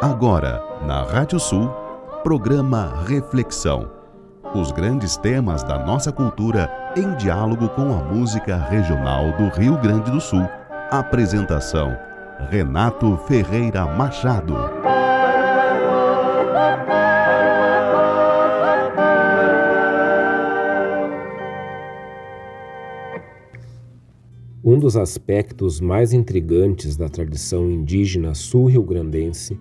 Agora, na Rádio Sul, programa Reflexão. Os grandes temas da nossa cultura em diálogo com a música regional do Rio Grande do Sul. Apresentação: Renato Ferreira Machado. Um dos aspectos mais intrigantes da tradição indígena sul-rio-grandense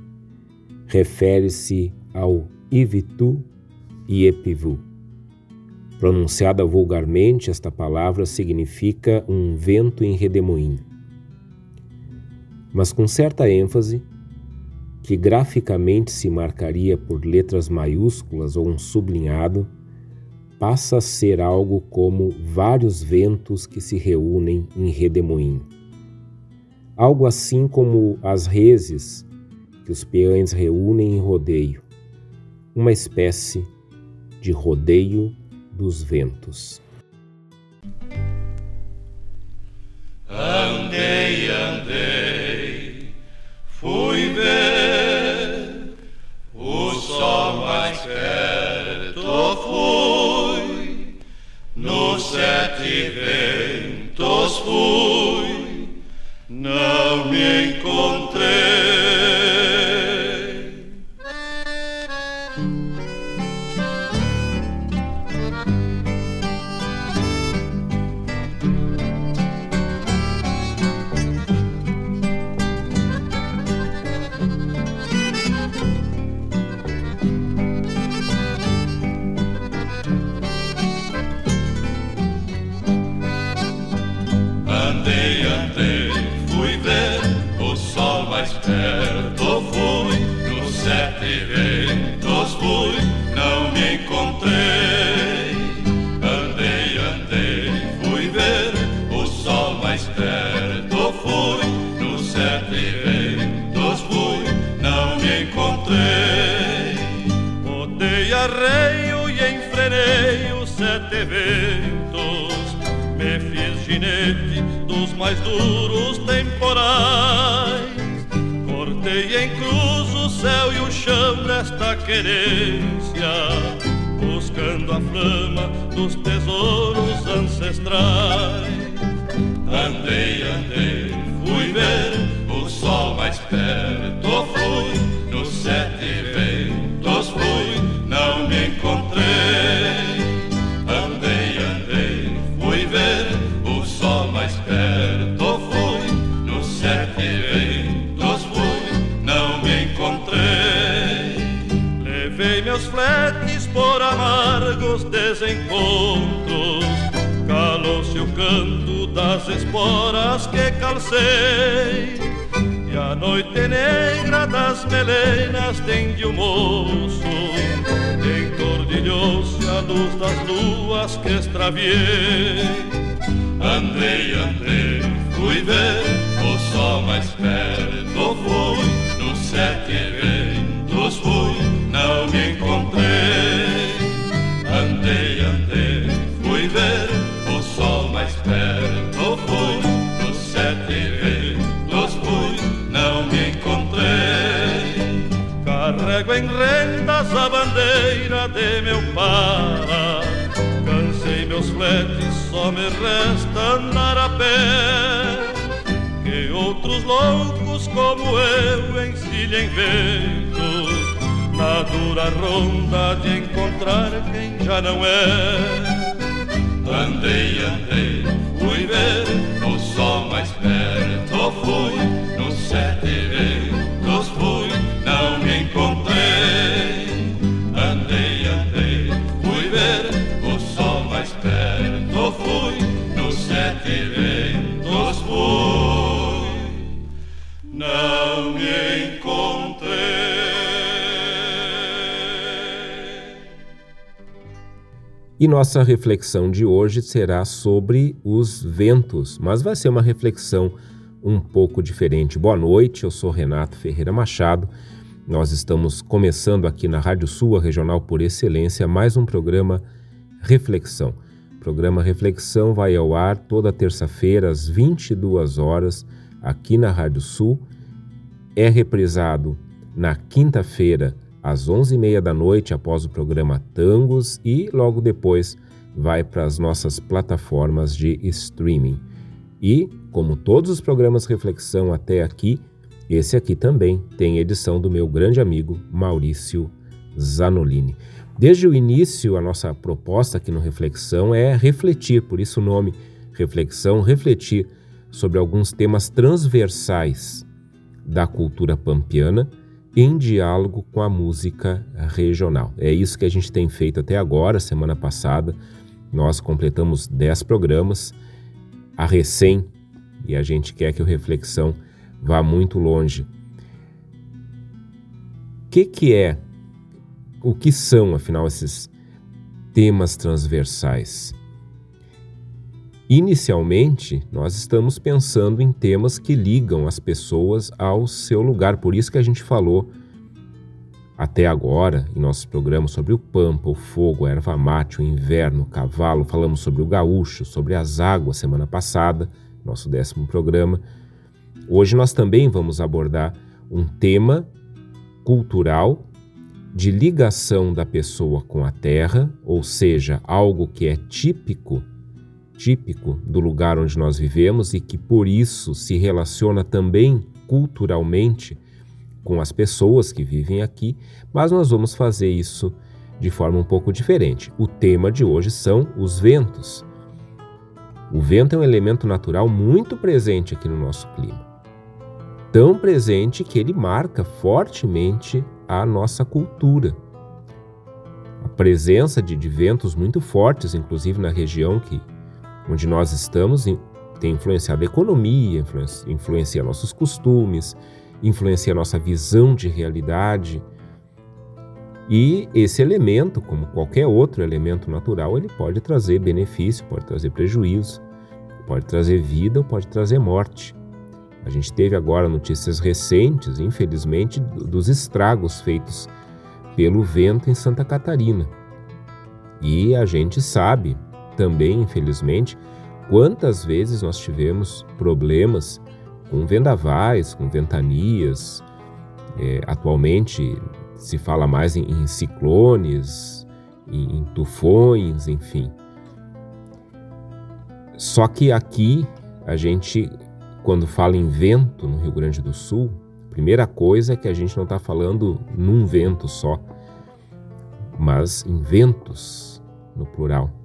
refere-se ao Ivitu e Epivu. Pronunciada vulgarmente, esta palavra significa um vento em redemoinho. Mas com certa ênfase, que graficamente se marcaria por letras maiúsculas ou um sublinhado, passa a ser algo como vários ventos que se reúnem em redemoinho. Algo assim como as reses que os peões reúnem em rodeio, uma espécie de rodeio dos ventos. Andei, andei, fui ver o sol mais perto, fui nos sete ventos, fui, não me encontrei. Mais duros temporais. Cortei em cruz o céu e o chão nesta querência, buscando a flama dos tesouros ancestrais. Andei, andei, fui ver o sol mais perto, fui nos sete desencontros. Calou-se o canto das esporas que calcei. E a noite negra das melenas tende o moço. Entordilhou-se a luz das luas que extraviei. Andei, andei, fui ver o sol mais perto, fui nos sete ventos, fui não me encontrei. Para, cansei meus fletes, só me resta andar a pé. Que outros loucos como eu ensilhem ventos na dura ronda de encontrar quem já não é. Andei, andei, fui ver o sol mais perto, fui nos sete ventos, fui, não me encontrei. Não me encontrei. E nossa reflexão de hoje será sobre os ventos, mas vai ser uma reflexão um pouco diferente. Boa noite, eu sou Renato Ferreira Machado. Nós estamos começando aqui na Rádio Sul, regional por excelência, mais um programa Reflexão. O programa Reflexão vai ao ar toda terça-feira às 22 horas aqui na Rádio Sul. É reprisado na quinta-feira, às 11h30 da noite, após o programa Tangos, e logo depois vai para as nossas plataformas de streaming. E, como todos os programas Reflexão até aqui, esse aqui também tem edição do meu grande amigo Maurício Zanolini. Desde o início, a nossa proposta aqui no Reflexão é refletir, por isso o nome Reflexão, refletir sobre alguns temas transversais da cultura pampiana em diálogo com a música regional. É isso que a gente tem feito até agora, semana passada. Nós completamos 10 programas, a recém, e a gente quer que o Reflexão vá muito longe. O que, que é, o que são, afinal, esses temas transversais? Inicialmente, nós estamos pensando em temas que ligam as pessoas ao seu lugar, por isso que a gente falou até agora em nossos programas sobre o pampa, o fogo, a erva mate, o inverno, o cavalo, falamos sobre o gaúcho, sobre as águas semana passada, nosso décimo programa. Hoje nós também vamos abordar um tema cultural de ligação da pessoa com a terra, ou seja, algo que é típico, típico do lugar onde nós vivemos e que por isso se relaciona também culturalmente com as pessoas que vivem aqui, mas nós vamos fazer isso de forma um pouco diferente. O tema de hoje são os ventos. O vento é um elemento natural muito presente aqui no nosso clima tão presente que ele marca fortemente a nossa cultura. A presença de, de ventos muito fortes, inclusive na região que, onde nós estamos, tem influenciado a economia, influencia, nossos costumes, influencia nossa visão de realidade. E esse elemento, como qualquer outro elemento natural, ele pode trazer benefício, pode trazer prejuízo, pode trazer vida ou pode trazer morte. A gente teve agora notícias recentes, infelizmente, dos estragos feitos pelo vento em Santa Catarina. E a gente sabe também, infelizmente, quantas vezes nós tivemos problemas com vendavais, com ventanias. É, atualmente se fala mais em, em ciclones, em, em tufões, enfim. Só que aqui a gente quando fala em vento no Rio Grande do Sul, a primeira coisa é que a gente não está falando num vento só, mas em ventos no plural.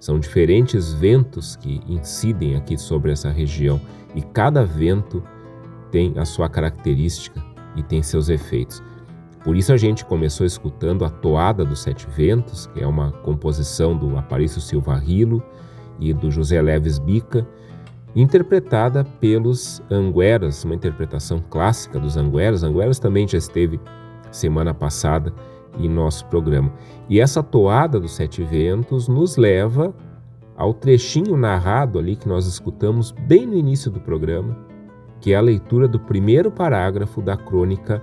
São diferentes ventos que incidem aqui sobre essa região e cada vento tem a sua característica e tem seus efeitos. Por isso a gente começou escutando a Toada dos Sete Ventos, que é uma composição do Aparício Silva Rilo e do José Leves Bica, interpretada pelos Angueras, uma interpretação clássica dos Angueras. Angueras também já esteve semana passada em nosso programa. E essa toada dos Sete Ventos nos leva ao trechinho narrado ali que nós escutamos bem no início do programa, que é a leitura do primeiro parágrafo da crônica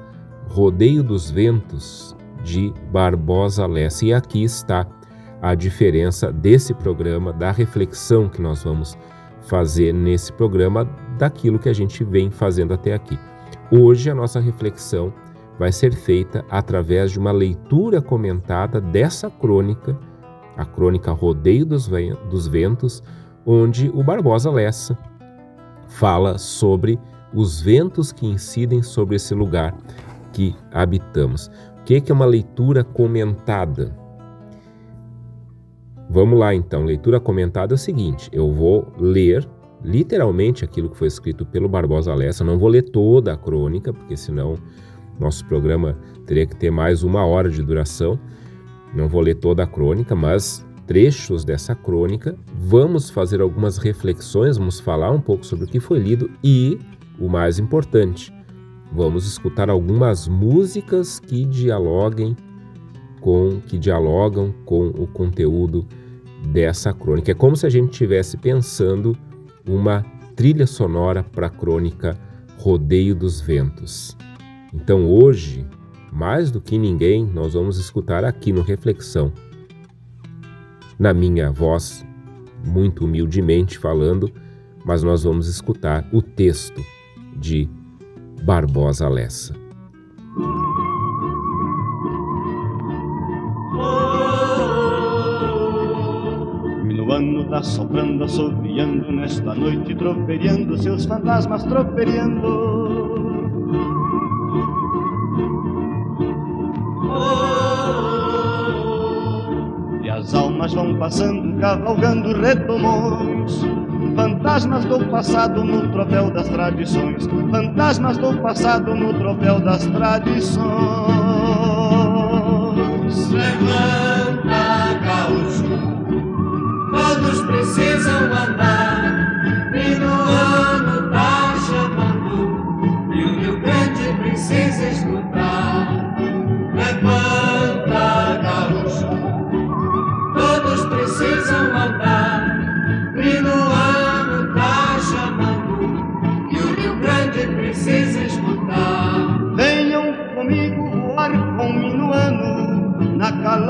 Rodeio dos Ventos de Barbosa Lessa. E aqui está a diferença desse programa, da reflexão que nós vamos fazer nesse programa daquilo que a gente vem fazendo até aqui. Hoje a nossa reflexão vai ser feita através de uma leitura comentada dessa crônica, a crônica Rodeio dos Ventos, onde o Barbosa Lessa fala sobre os ventos que incidem sobre esse lugar que habitamos. O que é uma leitura comentada? Vamos lá então, leitura comentada é o seguinte: eu vou ler literalmente aquilo que foi escrito pelo Barbosa Lessa, não vou ler toda a crônica, porque senão nosso programa teria que ter mais uma hora de duração. Não vou ler toda a crônica, mas trechos dessa crônica. Vamos fazer algumas reflexões, vamos falar um pouco sobre o que foi lido e, o mais importante, vamos escutar algumas músicas que dialoguem com que dialogam com o conteúdo dessa crônica. É como se a gente estivesse pensando uma trilha sonora para a crônica Rodeio dos Ventos. Então hoje, mais do que ninguém, nós vamos escutar aqui no Reflexão, na minha voz, muito humildemente falando, mas nós vamos escutar o texto de Barbosa Lessa. ano tá soprando, assoviando nesta noite, troperiando seus fantasmas, troperiando. Almas vão passando, cavalgando retomões. Fantasmas do passado no tropel das tradições. Fantasmas do passado no tropel das tradições. Levanta, gaúcho, todos precisam andar. E no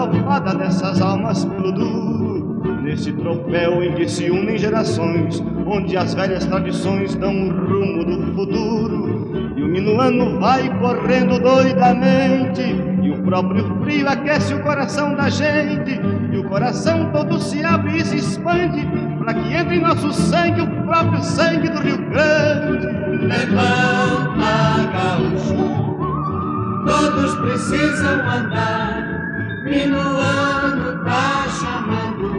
calofada dessas almas pelo duro. Nesse tropel em que se unem gerações, onde as velhas tradições dão o rumo do futuro. E o minuano vai correndo doidamente, e o próprio frio aquece o coração da gente. E o coração todo se abre e se expande, para que entre em nosso sangue o próprio sangue do Rio Grande. Levanta, gaúcho, todos precisam andar. E no ano tá chamando,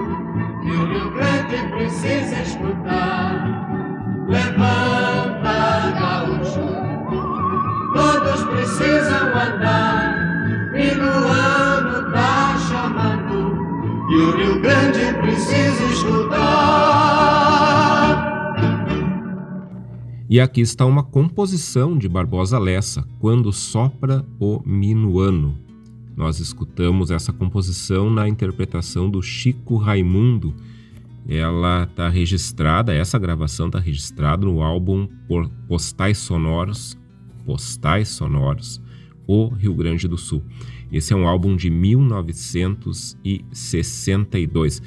e o Rio Grande precisa escutar. Levanta, gaúcho, todos precisam andar. E no ano tá chamando, E o Rio Grande precisa escutar. E aqui está uma composição de Barbosa Lessa, Quando Sopra o Minuano. Nós escutamos essa composição na interpretação do Chico Raimundo. Ela está registrada, essa gravação está registrada no álbum Por- Postais Sonoros, Postais Sonoros, O Rio Grande do Sul. Esse é um álbum de 1962.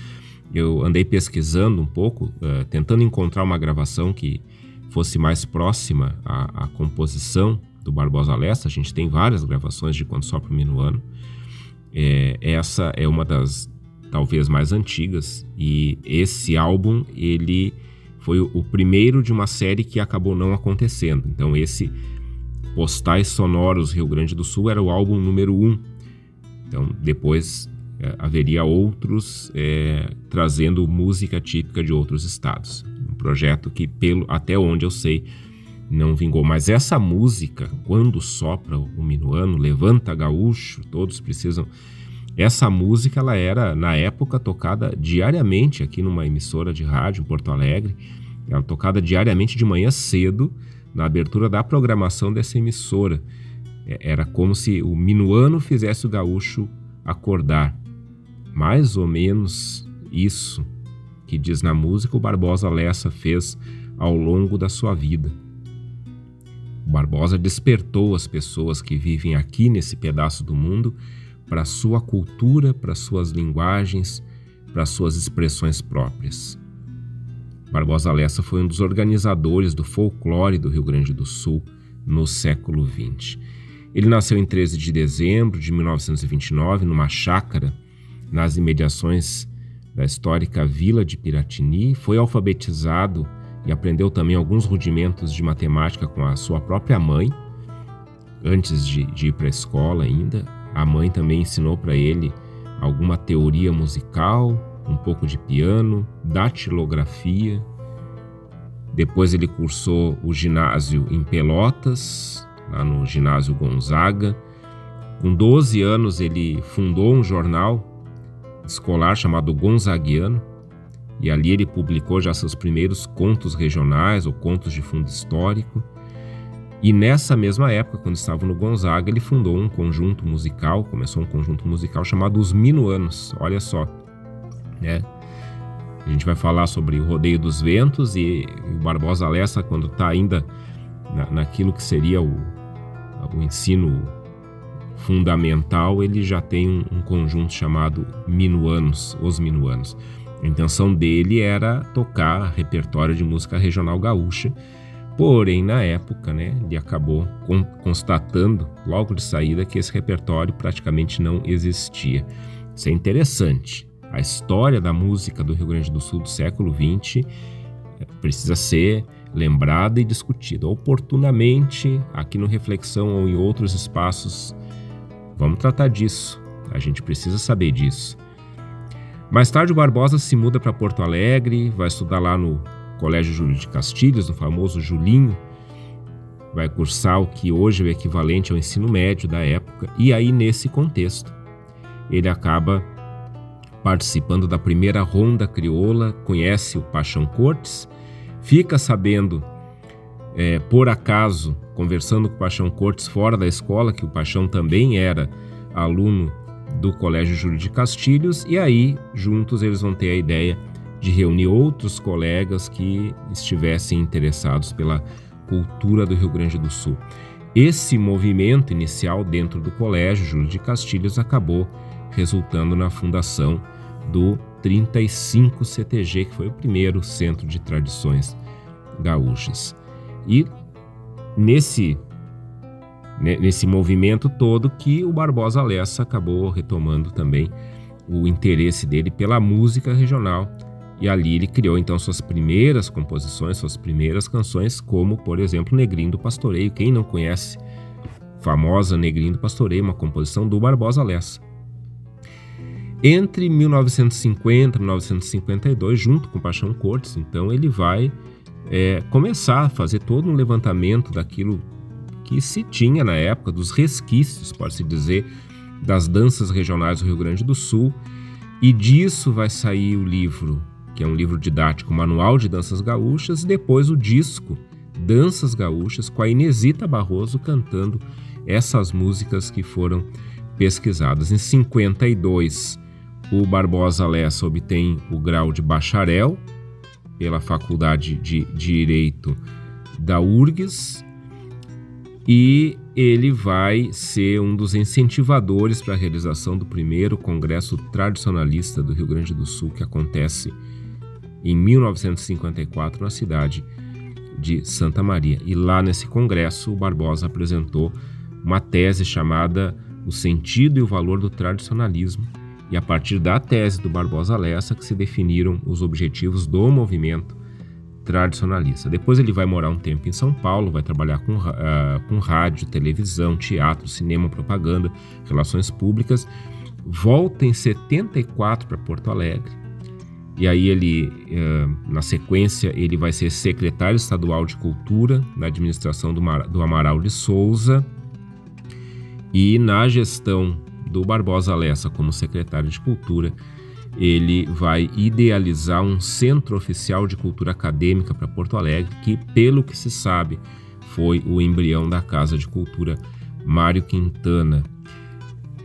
Eu andei pesquisando um pouco, eh, tentando encontrar uma gravação que fosse mais próxima à, à composição do Barbosa Lessa. A gente tem várias gravações de Quando Sopra o Minuano. É, essa é uma das talvez mais antigas e esse álbum ele foi o, primeiro de uma série que acabou não acontecendo. Então esse Postais Sonoros Rio Grande do Sul era o álbum número um. Então depois é, haveria outros é, trazendo música típica de outros estados. Um projeto que pelo até onde eu sei não vingou. Mas essa música, quando sopra o minuano, levanta gaúcho, todos precisam. Essa música ela era na época tocada diariamente aqui numa emissora de rádio em Porto Alegre. Ela tocada diariamente de manhã cedo na abertura da programação dessa emissora. É, Era como se o minuano fizesse o gaúcho acordar. Mais ou menos isso que diz na música o Barbosa Lessa fez ao longo da sua vida. Barbosa despertou as pessoas que vivem aqui nesse pedaço do mundo para sua cultura, para suas linguagens, para suas expressões próprias. Barbosa Lessa foi um dos organizadores do folclore do Rio Grande do Sul no século XX. Ele nasceu em 13 de dezembro de 1929 numa chácara nas imediações da histórica Vila de Piratini, foi alfabetizado e aprendeu também alguns rudimentos de matemática com a sua própria mãe, antes de, de ir para a escola ainda. A mãe também ensinou para ele alguma teoria musical, um pouco de piano, datilografia. Depois ele cursou o ginásio em Pelotas, lá no ginásio Gonzaga. Com 12 anos ele fundou um jornal escolar chamado Gonzaguiano, e ali ele publicou já seus primeiros contos regionais ou contos de fundo histórico. E nessa mesma época, quando estava no Gonzaga, ele fundou um conjunto musical, começou um conjunto musical chamado Os Minuanos. Olha só, né? A gente vai falar sobre o Rodeio dos Ventos e o Barbosa Lessa, quando está ainda na, naquilo que seria o, o ensino fundamental, ele já tem um, um conjunto chamado Minuanos, Os Minuanos. A intenção dele era tocar repertório de música regional gaúcha, porém, na época, né, ele acabou con constatando, logo de saída, que esse repertório praticamente não existia. Isso é interessante. a história da música do Rio Grande do Sul do século XX é, precisa ser lembrada e discutida oportunamente aqui no Reflexão ou em outros espaços. Vamos tratar disso. A gente precisa saber disso. Mais tarde, o Barbosa se muda para Porto Alegre, vai estudar lá no Colégio Júlio de Castilhos, no famoso Julinho, vai cursar o que hoje é o equivalente ao ensino médio da época, e aí, nesse contexto, ele acaba participando da primeira ronda crioula, conhece o Paixão Cortes, fica sabendo, é, por acaso, conversando com o Paixão Cortes fora da escola, que o Paixão também era aluno do Colégio Júlio de Castilhos, e aí, juntos, eles vão ter a ideia de reunir outros colegas que estivessem interessados pela cultura do Rio Grande do Sul. Esse movimento inicial dentro do Colégio Júlio de Castilhos acabou resultando na fundação do 35 CTG, que foi o primeiro centro de tradições gaúchas. E nesse nesse movimento todo que o Barbosa Lessa acabou retomando também o interesse dele pela música regional e ali ele criou então suas primeiras composições, suas primeiras canções, como por exemplo Negrinho do Pastoreio. Quem não conhece famosa Negrinho do Pastoreio, uma composição do Barbosa Lessa. Entre 1950 e 1952, junto com Paixão Cortes, então ele vai é, começar a fazer todo um levantamento daquilo que se tinha na época, dos resquícios, pode-se dizer, das danças regionais do Rio Grande do Sul, e disso vai sair o livro, que é um livro didático, Manual de Danças Gaúchas, e depois o disco Danças Gaúchas, com a Inesita Barroso cantando essas músicas que foram pesquisadas. Em 52, o Barbosa Lessa obtém o grau de bacharel pela Faculdade de Direito da URGS e ele vai ser um dos incentivadores para a realização do primeiro Congresso Tradicionalista do Rio Grande do Sul, que acontece em 1954 na cidade de Santa Maria. E lá nesse congresso, o Barbosa apresentou uma tese chamada O Sentido e o Valor do Tradicionalismo, e a partir da tese do Barbosa Lessa que se definiram os objetivos do movimento tradicionalista. Depois ele vai morar um tempo em São Paulo, vai trabalhar com, uh, com rádio, televisão, teatro, cinema, propaganda, relações públicas. Volta em 74 para Porto Alegre. E aí ele, uh, na sequência, ele vai ser secretário estadual de Cultura na administração do, Mar do Amaral de Souza. E na gestão do Barbosa Lessa como secretário de Cultura, ele vai idealizar um centro oficial de cultura acadêmica para Porto Alegre, que, pelo que se sabe, foi o embrião da Casa de Cultura Mário Quintana.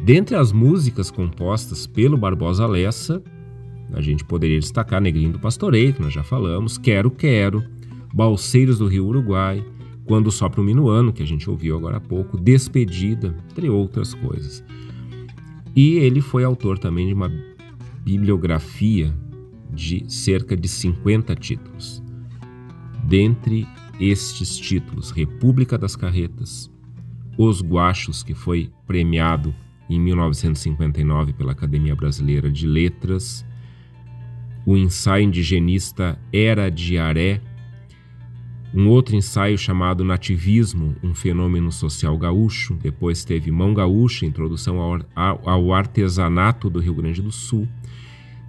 Dentre as músicas compostas pelo Barbosa Lessa, a gente poderia destacar Negrinho do Pastoreio, que nós já falamos, Quero Quero, Balseiros do Rio Uruguai, Quando Sopra o Minuano, que a gente ouviu agora há pouco, Despedida, entre outras coisas. E ele foi autor também de uma bibliografia de cerca de 50 títulos. Dentre estes títulos, República das Carretas, Os Guachos, que foi premiado em 1959 pela Academia Brasileira de Letras, o ensaio indigenista Era de Aré, um outro ensaio chamado Nativismo, um fenômeno social gaúcho. Depois teve Mão Gaúcha, introdução ao, artesanato do Rio Grande do Sul.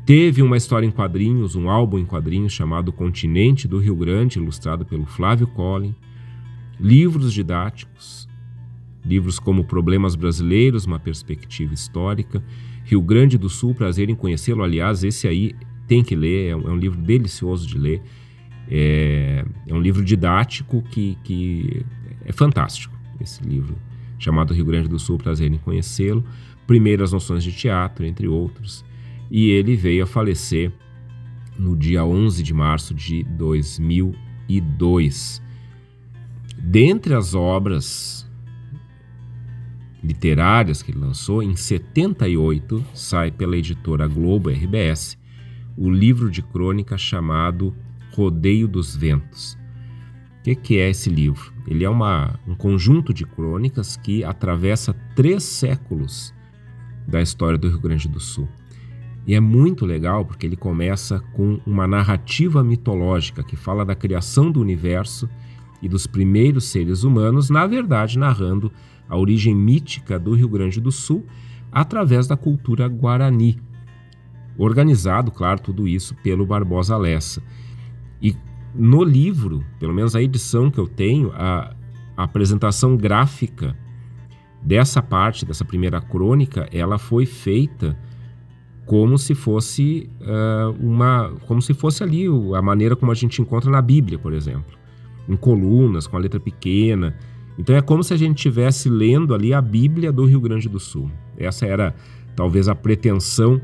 Teve uma história em quadrinhos, um álbum em quadrinhos chamado Continente do Rio Grande, ilustrado pelo Flávio Collin. Livros didáticos, livros como Problemas Brasileiros, uma perspectiva histórica. Rio Grande do Sul, prazer em conhecê-lo. Aliás, esse aí tem que ler, é um, é um livro delicioso de ler. É, é um livro didático que, que é fantástico, esse livro, chamado Rio Grande do Sul, prazer em conhecê-lo. Primeiras noções de teatro, entre outros. E ele veio a falecer no dia 11 de março de 2002. Dentre as obras literárias que ele lançou, em 78 sai pela editora Globo RBS o livro de crônica chamado Rodeio dos Ventos. O que, que é esse livro? Ele é uma, um conjunto de crônicas que atravessa três séculos da história do Rio Grande do Sul. E é muito legal porque ele começa com uma narrativa mitológica que fala da criação do universo e dos primeiros seres humanos, na verdade narrando a origem mítica do Rio Grande do Sul através da cultura guarani. Organizado, claro, tudo isso pelo Barbosa Lessa. E no livro, pelo menos a edição que eu tenho, a, a apresentação gráfica dessa parte, dessa primeira crônica, ela foi feita como se fosse uh, uma, como se fosse ali a maneira como a gente encontra na Bíblia, por exemplo, em colunas com a letra pequena. Então é como se a gente estivesse lendo ali a Bíblia do Rio Grande do Sul. Essa era talvez a pretensão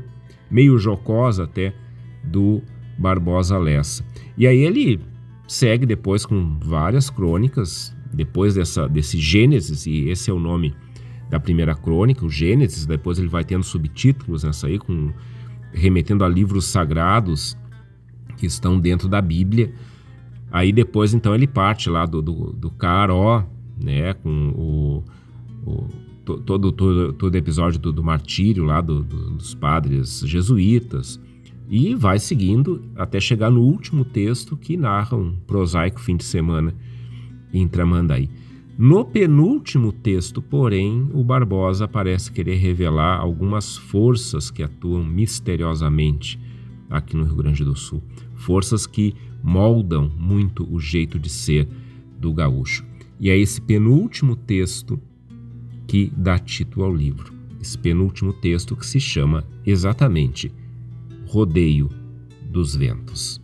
meio jocosa até do Barbosa Lessa. E aí ele segue depois com várias crônicas, depois dessa, desse Gênesis, e esse é o nome da primeira crônica, o Gênesis, depois ele vai tendo subtítulos nessa aí, com, remetendo a livros sagrados que estão dentro da Bíblia. Aí depois, então, ele parte lá do, do, do Caró, né, com o, o todo, todo, todo episódio do, do martírio lá do, do, dos padres jesuítas, e vai seguindo até chegar no último texto que narra um prosaico fim de semana em Tramandaí. No penúltimo texto, porém, o Barbosa parece querer revelar algumas forças que atuam misteriosamente aqui no Rio Grande do Sul. Forças que moldam muito o jeito de ser do gaúcho. E é esse penúltimo texto que dá título ao livro. Esse penúltimo texto que se chama exatamente Rodeio dos Ventos.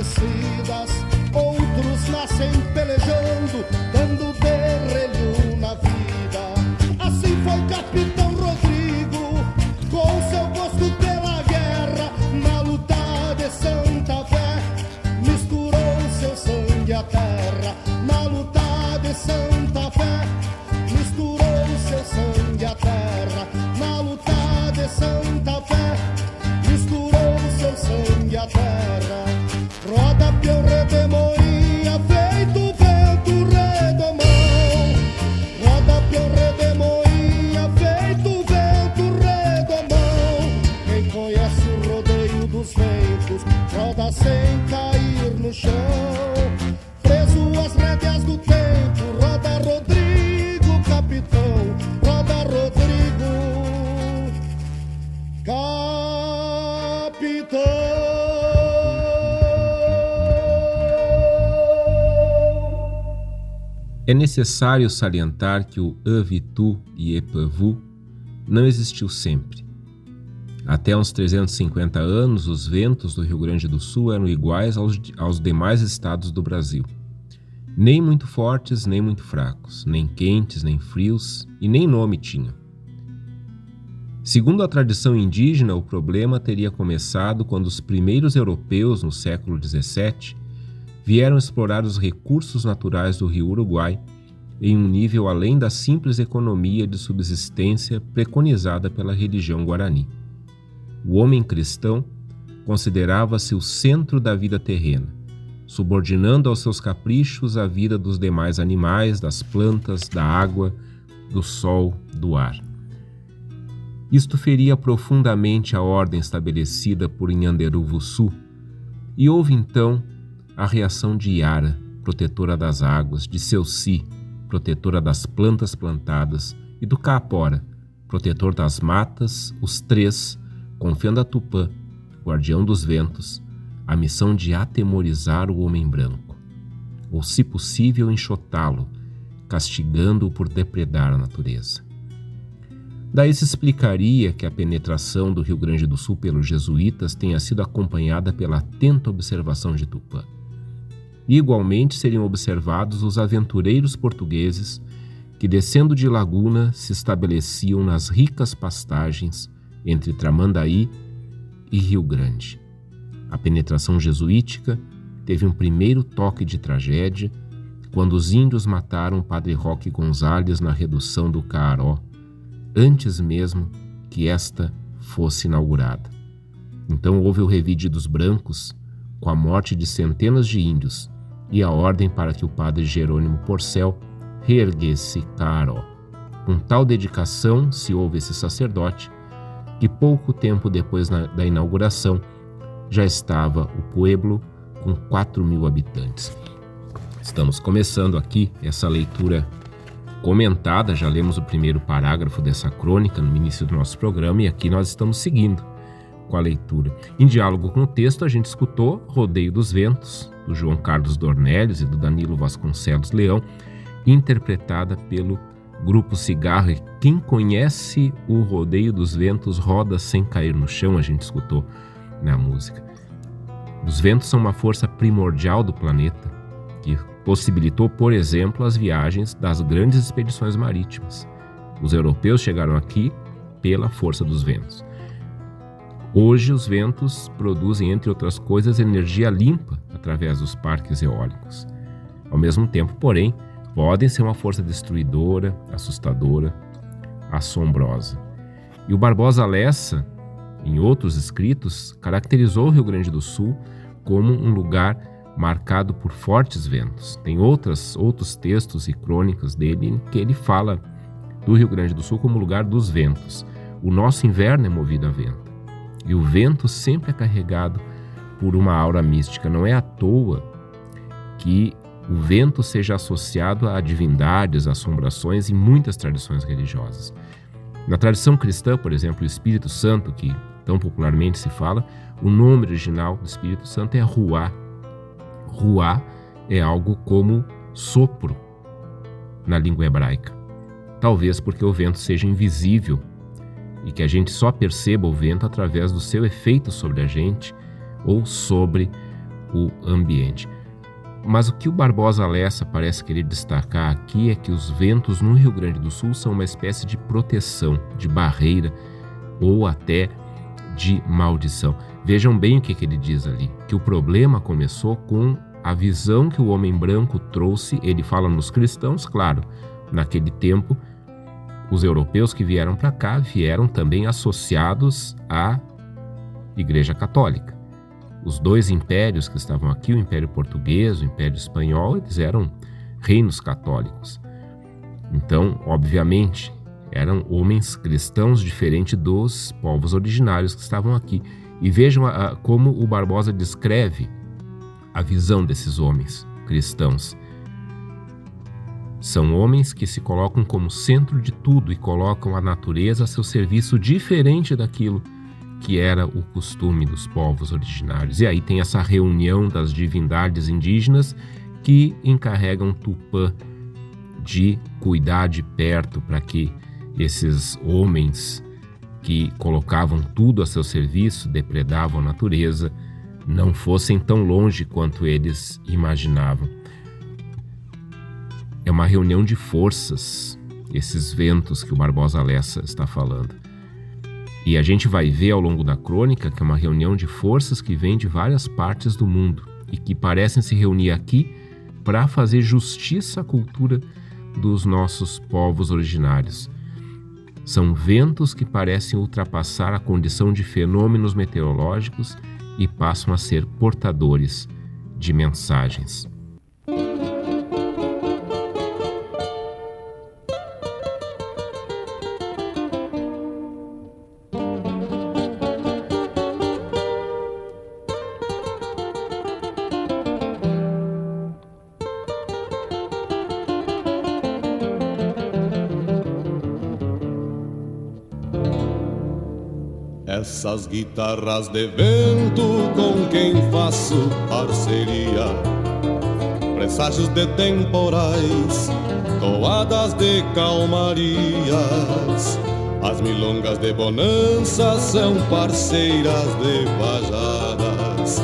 esquecida. É necessário salientar que o Avitu e Epavu não existiu sempre. Até uns 350 anos, os ventos do Rio Grande do Sul eram iguais aos, aos demais estados do Brasil. Nem muito fortes, nem muito fracos, nem quentes, nem frios e nem nome tinham. Segundo a tradição indígena, o problema teria começado quando os primeiros europeus, no século XVII, vieram explorar os recursos naturais do rio Uruguai em um nível além da simples economia de subsistência preconizada pela religião guarani. O homem cristão considerava-se o centro da vida terrena, subordinando aos seus caprichos a vida dos demais animais, das plantas, da água, do sol, do ar. Isto feria profundamente a ordem estabelecida por Nhanderuvuçu, e houve então a reação de Yara, protetora das águas, de Seuci, protetora das plantas plantadas, e do Caapora, protetor das matas, os três, confiando a Tupã, guardião dos ventos, a missão de atemorizar o homem branco, ou, se possível, enxotá-lo, castigando-o por depredar a natureza. Daí se explicaria que a penetração do Rio Grande do Sul pelos jesuítas tenha sido acompanhada pela atenta observação de Tupã. Igualmente seriam observados os aventureiros portugueses que, descendo de Laguna, se estabeleciam nas ricas pastagens entre Tramandaí e Rio Grande. A penetração jesuítica teve um primeiro toque de tragédia quando os índios mataram o padre Roque Gonzalez na redução do Caaró, antes mesmo que esta fosse inaugurada. Então houve o revide dos brancos, com a morte de centenas de índios, e a ordem para que o padre Jerônimo Porcel reerguesse Caaró. Com tal dedicação se houve esse sacerdote, que pouco tempo depois da inauguração já estava o pueblo com 4 mil habitantes. Estamos começando aqui essa leitura comentada, já lemos o primeiro parágrafo dessa crônica no início do nosso programa e aqui nós estamos seguindo com a leitura. Em diálogo com o texto, a gente escutou Rodeio dos Ventos, do João Carlos Dornelles e do Danilo Vasconcelos Leão, interpretada pelo Grupo Cigarro. E quem conhece o Rodeio dos Ventos roda sem cair no chão, a gente escutou na música. Os ventos são uma força primordial do planeta que possibilitou, por exemplo, as viagens das grandes expedições marítimas. Os europeus chegaram aqui pela força dos ventos. Hoje, os ventos produzem, entre outras coisas, energia limpa através dos parques eólicos. Ao mesmo tempo, porém, podem ser uma força destruidora, assustadora, assombrosa. E o Barbosa Lessa, em outros escritos, caracterizou o Rio Grande do Sul como um lugar marcado por fortes ventos. Tem outras, outros textos e crônicas dele em que ele fala do Rio Grande do Sul como lugar dos ventos. O nosso inverno é movido a vento. E o vento sempre é carregado por uma aura mística. Não é à toa que o vento seja associado a divindades, assombrações em muitas tradições religiosas. Na tradição cristã, por exemplo, o Espírito Santo, que tão popularmente se fala, o nome original do Espírito Santo é Ruá. Ruá é algo como sopro na língua hebraica. Talvez porque o vento seja invisível e que a gente só perceba o vento através do seu efeito sobre a gente ou sobre o ambiente. Mas o que o Barbosa Lessa parece querer destacar aqui é que os ventos no Rio Grande do Sul são uma espécie de proteção, de barreira ou até de maldição. Vejam bem o que, que ele diz ali: que o problema começou com a visão que o homem branco trouxe, ele fala nos cristãos, claro, naquele tempo, os europeus que vieram para cá vieram também associados à Igreja Católica. Os dois impérios que estavam aqui, o Império Português, o Império Espanhol, eles eram reinos católicos. Então, obviamente, eram homens cristãos diferente dos povos originários que estavam aqui. E vejam a, a, como o Barbosa descreve a visão desses homens cristãos. São homens que se colocam como centro de tudo e colocam a natureza a seu serviço diferente daquilo que era o costume dos povos originários. E aí tem essa reunião das divindades indígenas que encarregam Tupã de cuidar de perto para que esses homens que colocavam tudo a seu serviço, depredavam a natureza, não fossem tão longe quanto eles imaginavam. É uma reunião de forças, esses ventos que o Barbosa Lessa está falando. E a gente vai ver ao longo da crônica que é uma reunião de forças que vem de várias partes do mundo e que parecem se reunir aqui para fazer justiça à cultura dos nossos povos originários. São ventos que parecem ultrapassar a condição de fenômenos meteorológicos e passam a ser portadores de mensagens. Essas guitarras de vento com quem faço parceria. Presságios de temporais, toadas de calmarias. As milongas de bonança são parceiras de bajadas.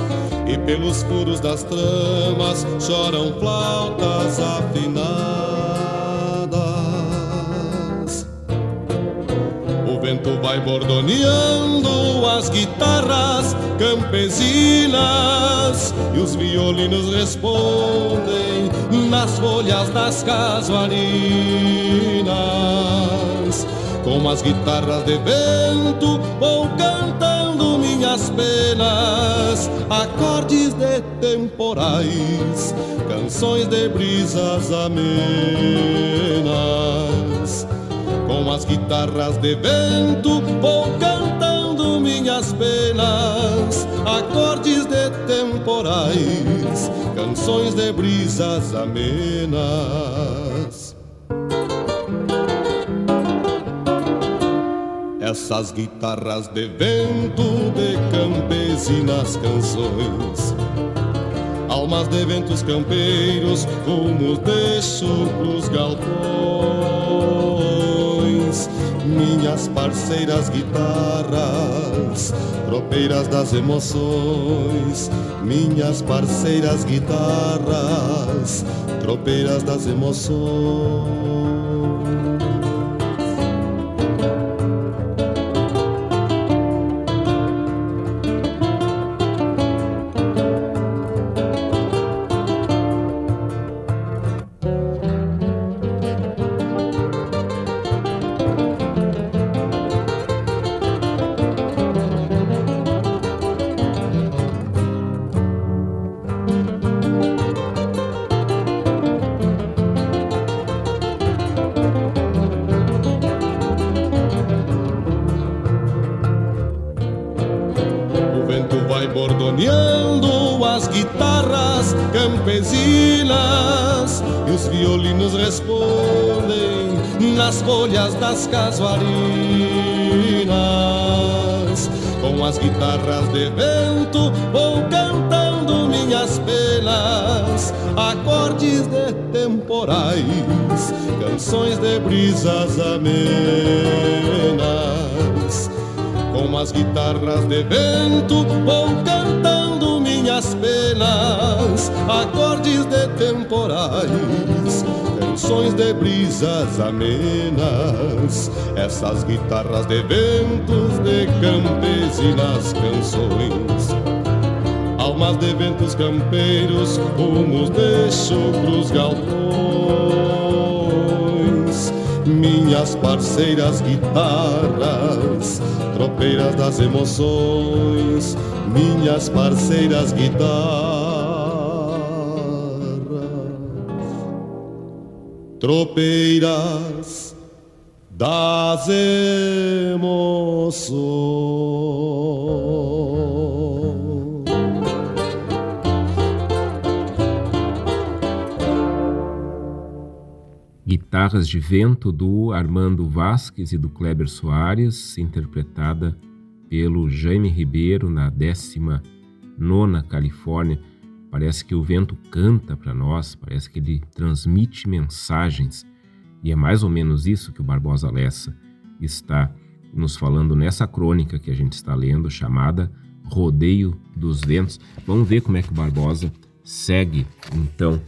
E pelos furos das tramas choram flautas afinadas. Vento vai bordoneando guitarras campesinas e os violinos respondem nas folhas das casuarinas. Com as guitarras de vento vou cantando minhas penas, acordes de temporais, canções de brisas amenas com as guitarras de vento vou cantando penas, acordes de temporais, canções de brisas amenas. Essas guitarras de vento de campesinas canções almas de ventos campeiros, rumos de chucros galpões minhas parceiras guitarras, tropeiras das emoções, minhas parceiras guitarras, tropeiras das emoções. Das casuarinas, com as guitarras de vento vou cantando minhas penas, acordes de temporais, canções de brisas amenas. Com as guitarras de vento vou cantando minhas penas, acordes de temporais canções de brisas amenas, essas guitarras de ventos de campesinas canções. almas de ventos campeiros, rumos de chucros galpões. Minhas parceiras guitarras, tropeiras das emoções, minhas parceiras guitarras. Tropeiras das emoções. Guitarras de Vento do Armando Vasques e do Kleber Soares, interpretada pelo Jaime Ribeiro na 19 Califórnia Parece que o vento canta para nós, parece que ele transmite mensagens. E é mais ou menos isso que o Barbosa Lessa está nos falando nessa crônica que a gente está lendo, chamada Rodeio dos Ventos. Vamos ver como é que o Barbosa segue, então,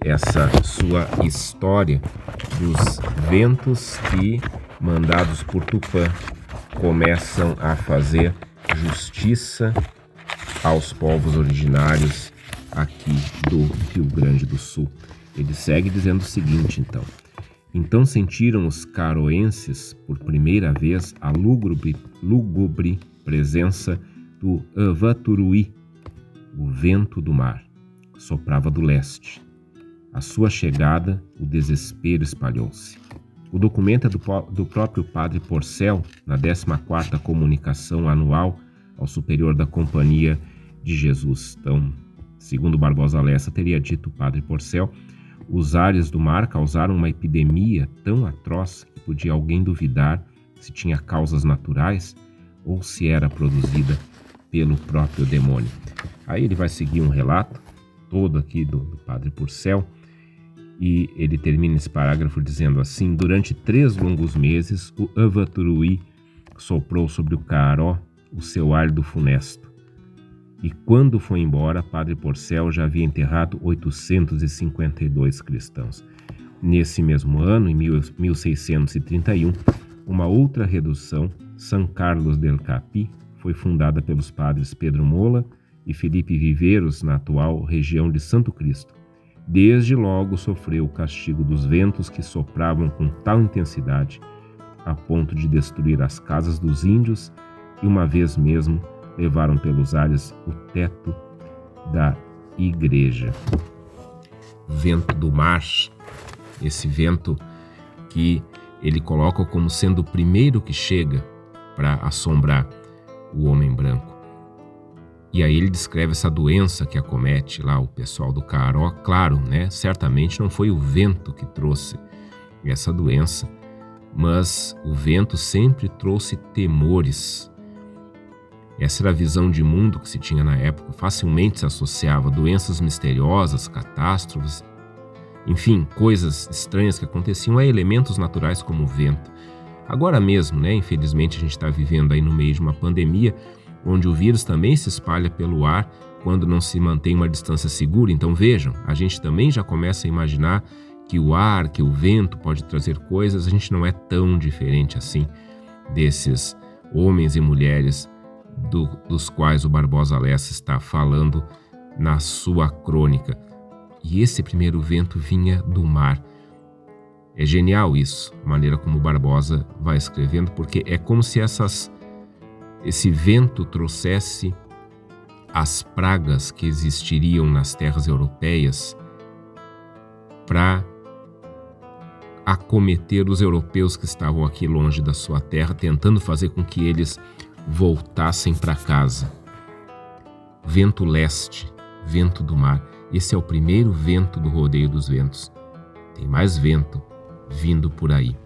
essa sua história dos ventos que, mandados por Tupã, começam a fazer justiça aos povos originários aqui do Rio Grande do Sul. Ele segue dizendo o seguinte, então. Então sentiram os caroenses por primeira vez a lúgubre, lúgubre presença do Avaturuí, o vento do mar. Soprava do leste. A sua chegada, o desespero espalhou-se. O documento é do, do próprio padre Porcel, na 14ª comunicação anual ao superior da Companhia de Jesus. Então, Segundo Barbosa Lessa teria dito o padre Porcel, os ares do mar causaram uma epidemia tão atroz que podia alguém duvidar se tinha causas naturais ou se era produzida pelo próprio demônio. Aí ele vai seguir um relato todo aqui do, do padre Porcel e ele termina esse parágrafo dizendo assim: Durante três longos meses, o Avaturuí soprou sobre o Caaró o seu do funesto e quando foi embora, Padre Porcel já havia enterrado 852 cristãos. Nesse mesmo ano, em 1631, uma outra redução, São Carlos del Capi, foi fundada pelos padres Pedro Mola e Felipe Viveiros na atual região de Santo Cristo. Desde logo sofreu o castigo dos ventos que sopravam com tal intensidade a ponto de destruir as casas dos índios e uma vez mesmo levaram pelos ares o teto da igreja. Vento do mar, esse vento que ele coloca como sendo o primeiro que chega para assombrar o homem branco. E aí ele descreve essa doença que acomete lá o pessoal do Caró. Claro, né? Certamente não foi o vento que trouxe essa doença, mas o vento sempre trouxe temores essa era a visão de mundo que se tinha na época. Facilmente se associava a doenças misteriosas, catástrofes, enfim, coisas estranhas que aconteciam a elementos naturais como o vento. Agora mesmo, né, infelizmente, a gente está vivendo aí no meio de uma pandemia onde o vírus também se espalha pelo ar quando não se mantém uma distância segura. Então vejam, a gente também já começa a imaginar que o ar, que o vento pode trazer coisas. A gente não é tão diferente assim desses homens e mulheres do, dos quais o Barbosa Lessa está falando na sua crônica. E esse primeiro vento vinha do mar. É genial isso, a maneira como Barbosa vai escrevendo, porque é como se essas, esse vento trouxesse as pragas que existiriam nas terras europeias para acometer os europeus que estavam aqui longe da sua terra, tentando fazer com que eles voltassem para casa. Vento leste, vento do mar. Esse é o primeiro vento do rodeio dos ventos. Tem mais vento vindo por aí.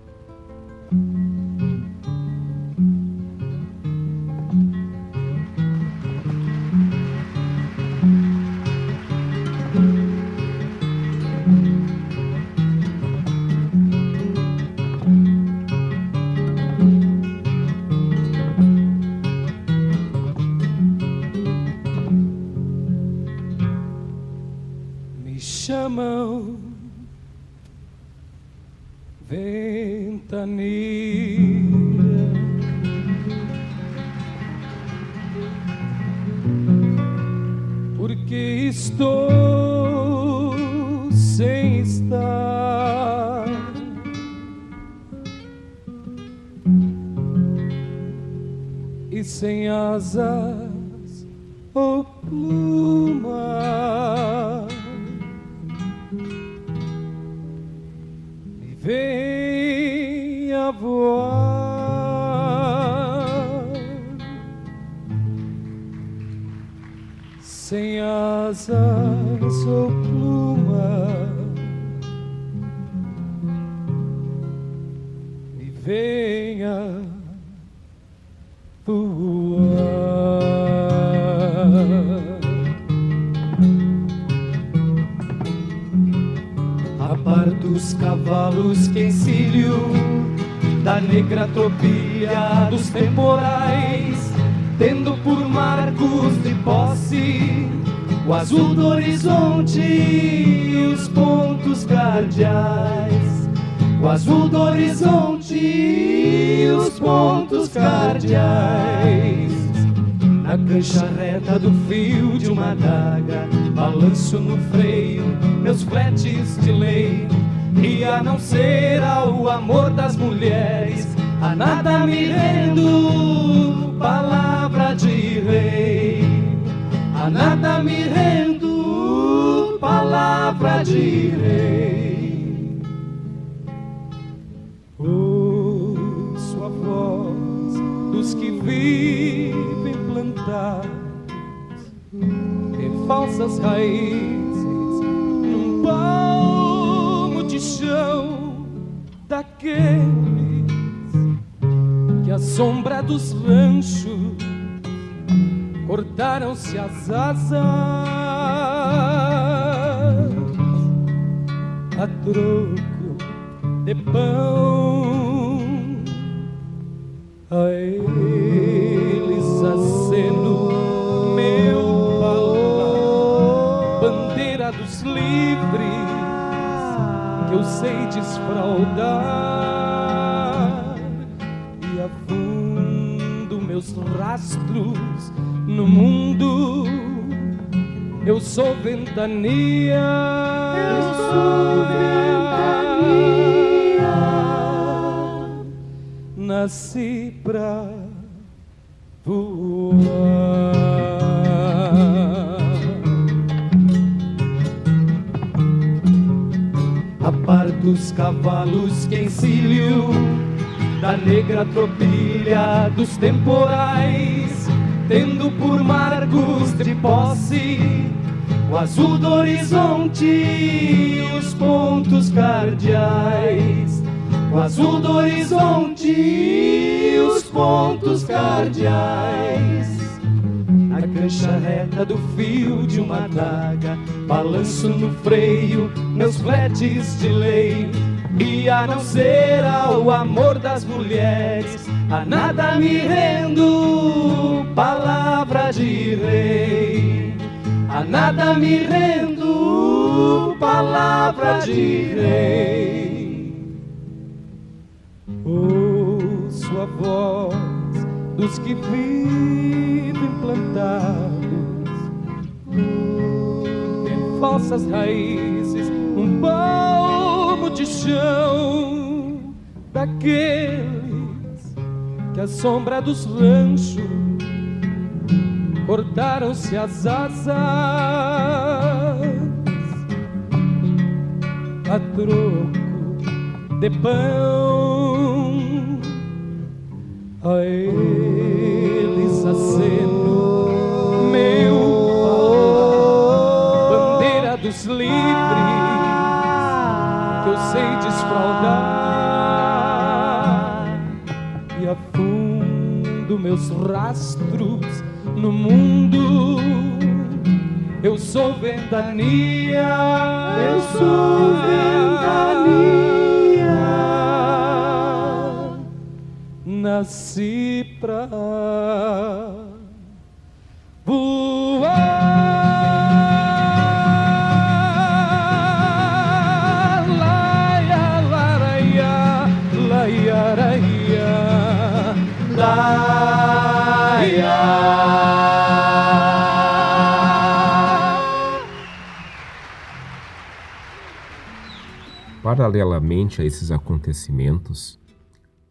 No freio, meus fletes de lei. E a não ser ao amor das mulheres, a nada me rendo, palavra de rei. A nada me rendo, palavra de rei. Ouço a voz dos que vivem plantados falsas raízes, num palmo de chão daqueles que a sombra dos ranchos cortaram-se as asas a troco de pão. A sei desfraldar e afundo meus rastros no mundo. Eu sou ventania. Eu sou ventania. Nasci pra voar. Dos cavalos que encilho da negra tropilha dos temporais, tendo por marcos de posse o azul do horizonte e os pontos cardeais. O azul do horizonte e os pontos cardeais. Na cancha reta do fio de uma adaga, balanço no freio, meus fletes de lei. E a não ser ao amor das mulheres, a nada me rendo, palavra de rei. A nada me rendo, palavra de rei. Ouço a voz dos que vivem plantados em falsas raízes, um palmo de chão daqueles que a sombra dos ranchos cortaram-se as asas a troco de pão. A eles aceno livres que eu sei desfraldar e afundo meus rastros no mundo. Eu sou ventania, eu sou ventania. Nasci pra Paralelamente a esses acontecimentos,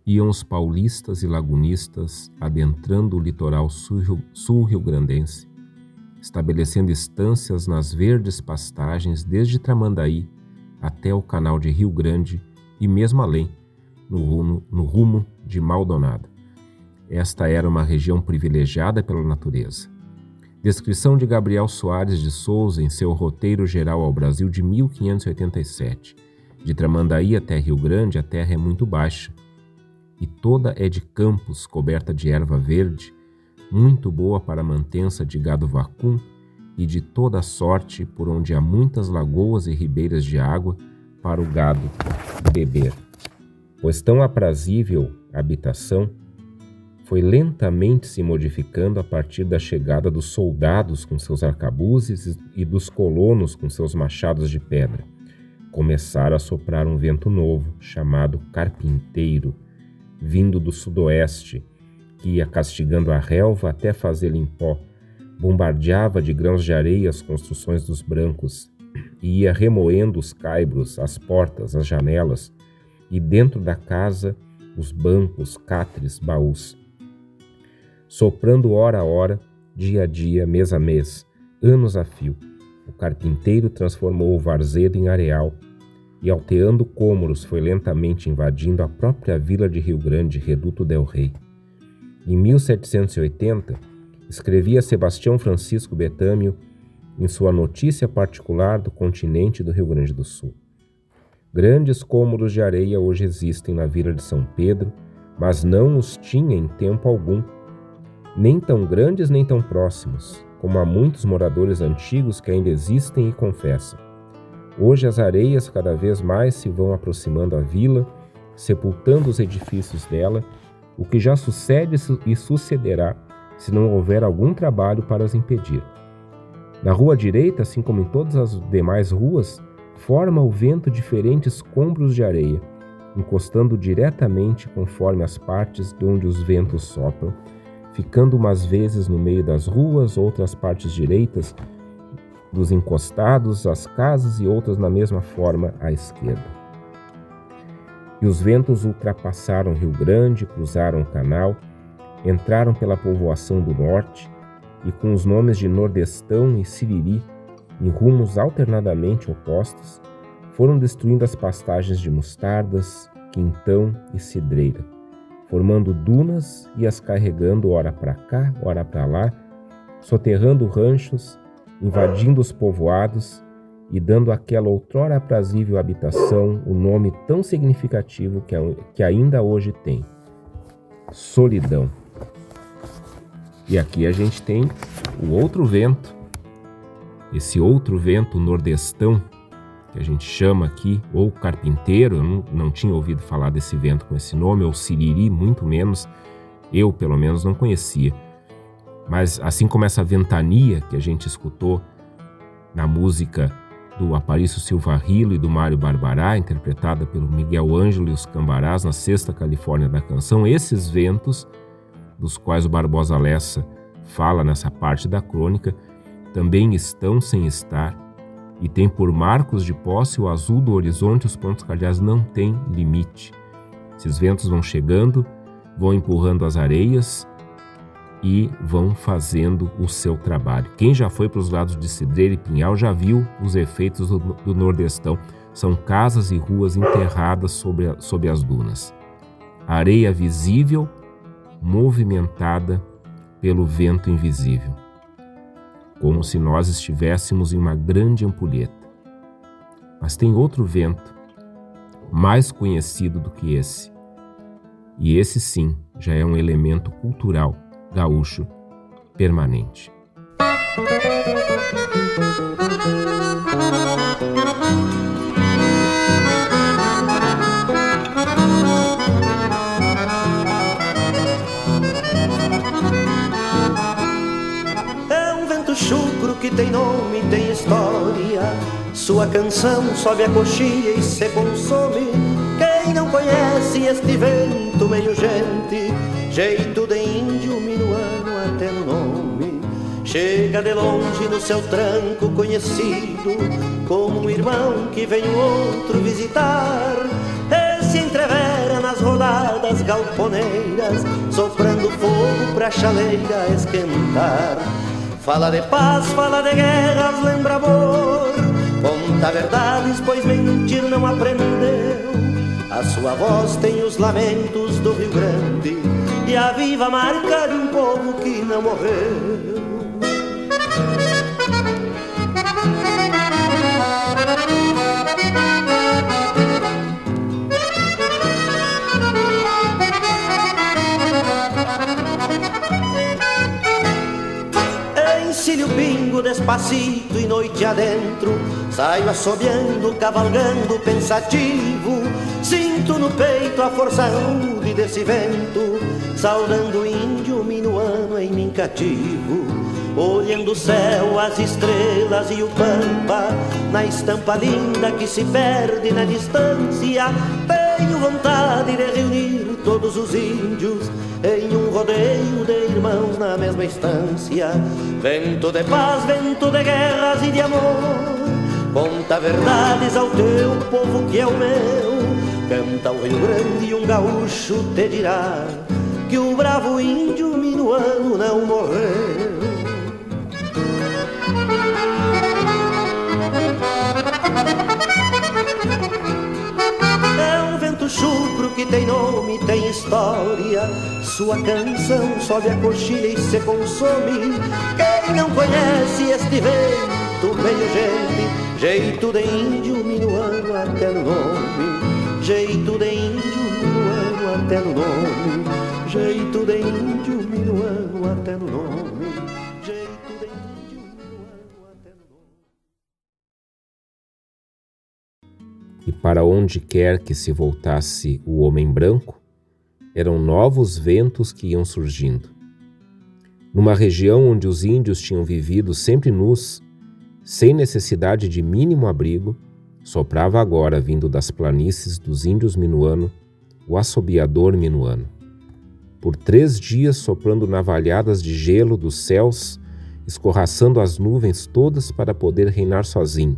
iam os paulistas e lagunistas adentrando o litoral sul-rio-grandense, estabelecendo estâncias nas verdes pastagens desde Tramandaí até o canal de Rio Grande e mesmo além, no rumo, no rumo de Maldonado. Esta era uma região privilegiada pela natureza. Descrição de Gabriel Soares de Souza em seu Roteiro Geral ao Brasil de 1587 de Tramandaí até Rio Grande, a terra é muito baixa, e toda é de campos coberta de erva verde, muito boa para a mantença de gado vacum e de toda sorte por onde há muitas lagoas e ribeiras de água para o gado beber. Pois tão aprazível habitação foi lentamente se modificando a partir da chegada dos soldados com seus arcabuzes e dos colonos com seus machados de pedra começara a soprar um vento novo, chamado carpinteiro, vindo do sudoeste, que ia castigando a relva até fazê-la em pó, bombardeava de grãos de areia as construções dos brancos e ia remoendo os caibros, as portas, as janelas e dentro da casa os bancos, catres, baús. Soprando hora a hora, dia a dia, mês a mês, anos a fio, o carpinteiro transformou o varzedo em areal e, alteando cômoros, foi lentamente invadindo a própria vila de Rio Grande, Reduto del Rei. Em 1780, escrevia Sebastião Francisco Betâmio em sua notícia particular do continente do Rio Grande do Sul. Grandes cômoros de areia hoje existem na vila de São Pedro, mas não os tinha em tempo algum, nem tão grandes nem tão próximos, como há muitos moradores antigos que ainda existem e confessam. Hoje as areias cada vez mais se vão aproximando à vila, sepultando os edifícios dela, o que já sucede e sucederá se não houver algum trabalho para as impedir. Na rua direita, assim como em todas as demais ruas, forma o vento diferentes combros de areia, encostando diretamente conforme as partes de onde os ventos sopram, ficando umas vezes no meio das ruas, outras partes direitas dos encostados às casas e outras na mesma forma à esquerda. E os ventos ultrapassaram Rio Grande, cruzaram o canal, entraram pela povoação do norte e com os nomes de Nordestão e Siriri, em rumos alternadamente opostos, foram destruindo as pastagens de mostardas, quintão e cidreira formando dunas e as carregando ora para cá, ora para lá, soterrando ranchos, invadindo os povoados e dando àquela outrora aprazível habitação o nome tão significativo que, que ainda hoje tem: solidão. E aqui a gente tem o outro vento, esse outro vento nordestão que a gente chama aqui, ou carpinteiro, eu não, não tinha ouvido falar desse vento com esse nome, ou siriri, muito menos, eu pelo menos não conhecia. Mas assim como essa ventania que a gente escutou na música do Aparício Silva Rilo e do Mário Barbará, interpretada pelo Miguel Ângelo e os Cambarás na Sexta Califórnia da Canção, esses ventos, dos quais o Barbosa Lessa fala nessa parte da crônica, também estão sem estar e tem por marcos de posse o azul do horizonte os pontos cardeais não têm limite. Esses ventos vão chegando, vão empurrando as areias e vão fazendo o seu trabalho. Quem já foi para os lados de Cidreira e Pinhal já viu os efeitos do, do Nordestão. São casas e ruas enterradas sobre, sobre as dunas. Areia visível, movimentada pelo vento invisível como se nós estivéssemos em uma grande ampulheta. Mas tem outro vento, mais conhecido do que esse. E esse sim já é um elemento cultural gaúcho permanente. Tem nome, tem história. Sua canção sobe a coxia e se consome. Quem não conhece este vento meio gente, jeito de índio minuano até no nome. Chega de longe no seu tranco conhecido, como um irmão que vem o outro visitar. E se entrevera nas rodadas galponeiras, soprando fogo pra chaleira esquentar. Fala de paz, fala de guerras, lembra amor. Conta verdades, pois mentir não aprendeu. A sua voz tem os lamentos do Rio Grande e a viva marca de um povo que não morreu. Despacito e noite adentro. Saio assobiando, cavalgando, pensativo. Sinto no peito a força rude desse vento Saudando o índio minuano em mim cativo. Olhando o céu, as estrelas e o pampa Na estampa linda que se perde na distância Tenho vontade de reunir todos os índios Em um rodeio de irmãos na mesma estância Vento de paz, vento de guerras e de amor. Conta verdades ao teu povo que é o meu. Canta o Rio Grande e um gaúcho te dirá Que o bravo índio minuano não morreu Chupro que tem nome, tem história. Sua canção sobe a coxilha e se consome. Quem não conhece este vento meio gente Jeito de índio minuano até no nome. Jeito de índio minuano até no nome. Jeito de índio minuano até no nome E para onde quer que se voltasse o homem branco, eram novos ventos que iam surgindo. Numa região onde os índios tinham vivido sempre nus, sem necessidade de mínimo abrigo, soprava agora, vindo das planícies dos índios minuano, o assobiador minuano. Por três dias soprando navalhadas de gelo dos céus, escorraçando as nuvens todas para poder reinar sozinho,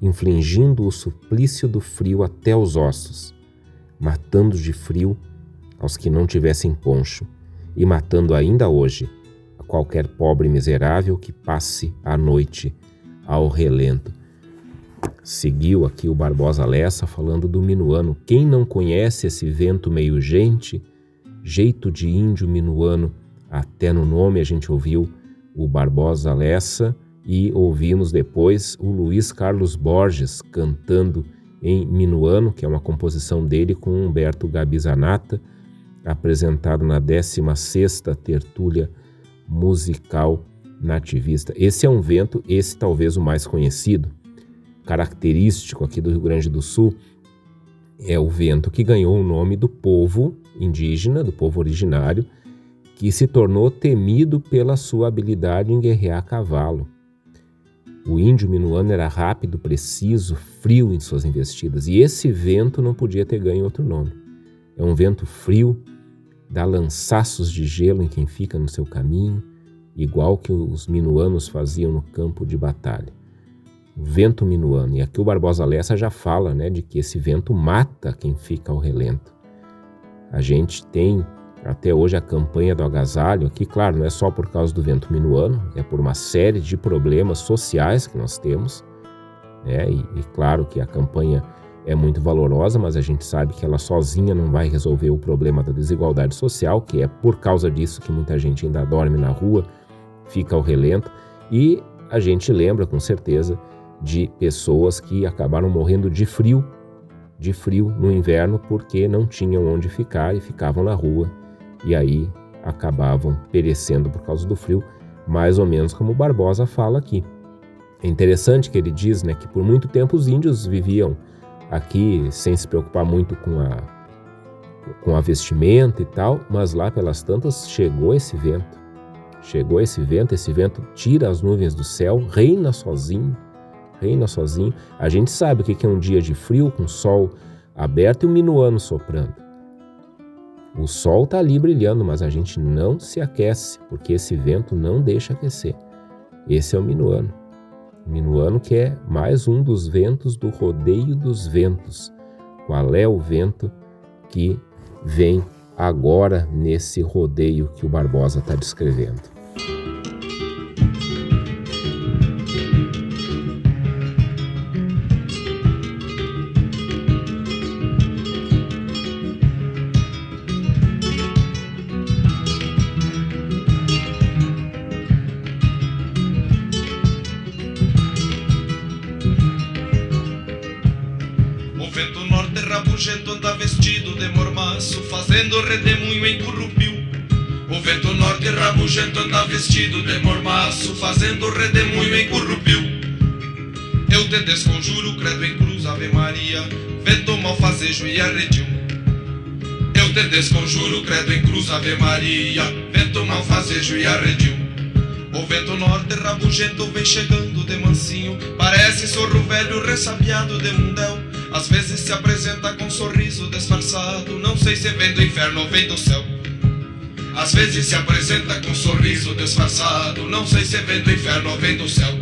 infligindo o suplício do frio até os ossos, matando de frio aos que não tivessem poncho, e matando ainda hoje a qualquer pobre miserável que passe a noite ao relento. Seguiu aqui o Barbosa Lessa falando do minuano. Quem não conhece esse vento meio gente, jeito de índio minuano, até no nome a gente ouviu o Barbosa Lessa e ouvimos depois o Luiz Carlos Borges cantando em Minuano, que é uma composição dele com Humberto Gabizanata, apresentado na 16ª Tertúlia Musical nativista. Esse é um vento, esse talvez o mais conhecido, característico aqui do Rio Grande do Sul, é o vento que ganhou o nome do povo indígena, do povo originário, que se tornou temido pela sua habilidade em guerrear a cavalo. O índio minuano era rápido, preciso, frio em suas investidas, e esse vento não podia ter ganho outro nome. É um vento frio, dá lançaços de gelo em quem fica no seu caminho, igual que os minuanos faziam no campo de batalha. O vento minuano. E aqui o Barbosa Lessa já fala né, de que esse vento mata quem fica ao relento. A gente tem até hoje a campanha do agasalho, aqui, claro, não é só por causa do vento minuano, é por uma série de problemas sociais que nós temos. Né? E, e claro que a campanha é muito valorosa, mas a gente sabe que ela sozinha não vai resolver o problema da desigualdade social, que é por causa disso que muita gente ainda dorme na rua, fica ao relento e a gente lembra com certeza de pessoas que acabaram morrendo de frio, de frio no inverno porque não tinham onde ficar e ficavam na rua e aí acabavam perecendo por causa do frio, mais ou menos como Barbosa fala aqui. É interessante que ele diz, né, que por muito tempo os índios viviam aqui sem se preocupar muito com a com a vestimenta e tal, mas lá pelas tantas chegou esse vento Chegou esse vento, esse vento tira as nuvens do céu, reina sozinho, reina sozinho. A gente sabe o que é um dia de frio com sol aberto e um minuano soprando. O sol está ali brilhando, mas a gente não se aquece, porque esse vento não deixa aquecer. Esse é o minuano. Minuano que é mais um dos ventos do rodeio dos ventos. Qual é o vento que vem agora nesse rodeio que o Barbosa está descrevendo? Rabugento anda vestido de mormaço, fazendo redemoinho em currupiu. Eu te desconjuro, credo em cruz, Ave Maria, vento malfazejo e arredio. Eu te desconjuro, credo em cruz, Ave Maria, vento malfazejo e arredio. O vento norte rabugento vem chegando de mansinho, parece sorro velho ressabiado de mundel. Às vezes se apresenta com um sorriso disfarçado, não sei se vem do inferno ou vem do céu. Às vezes se apresenta com um sorriso disfarçado. Não sei se vem do inferno ou vem do céu.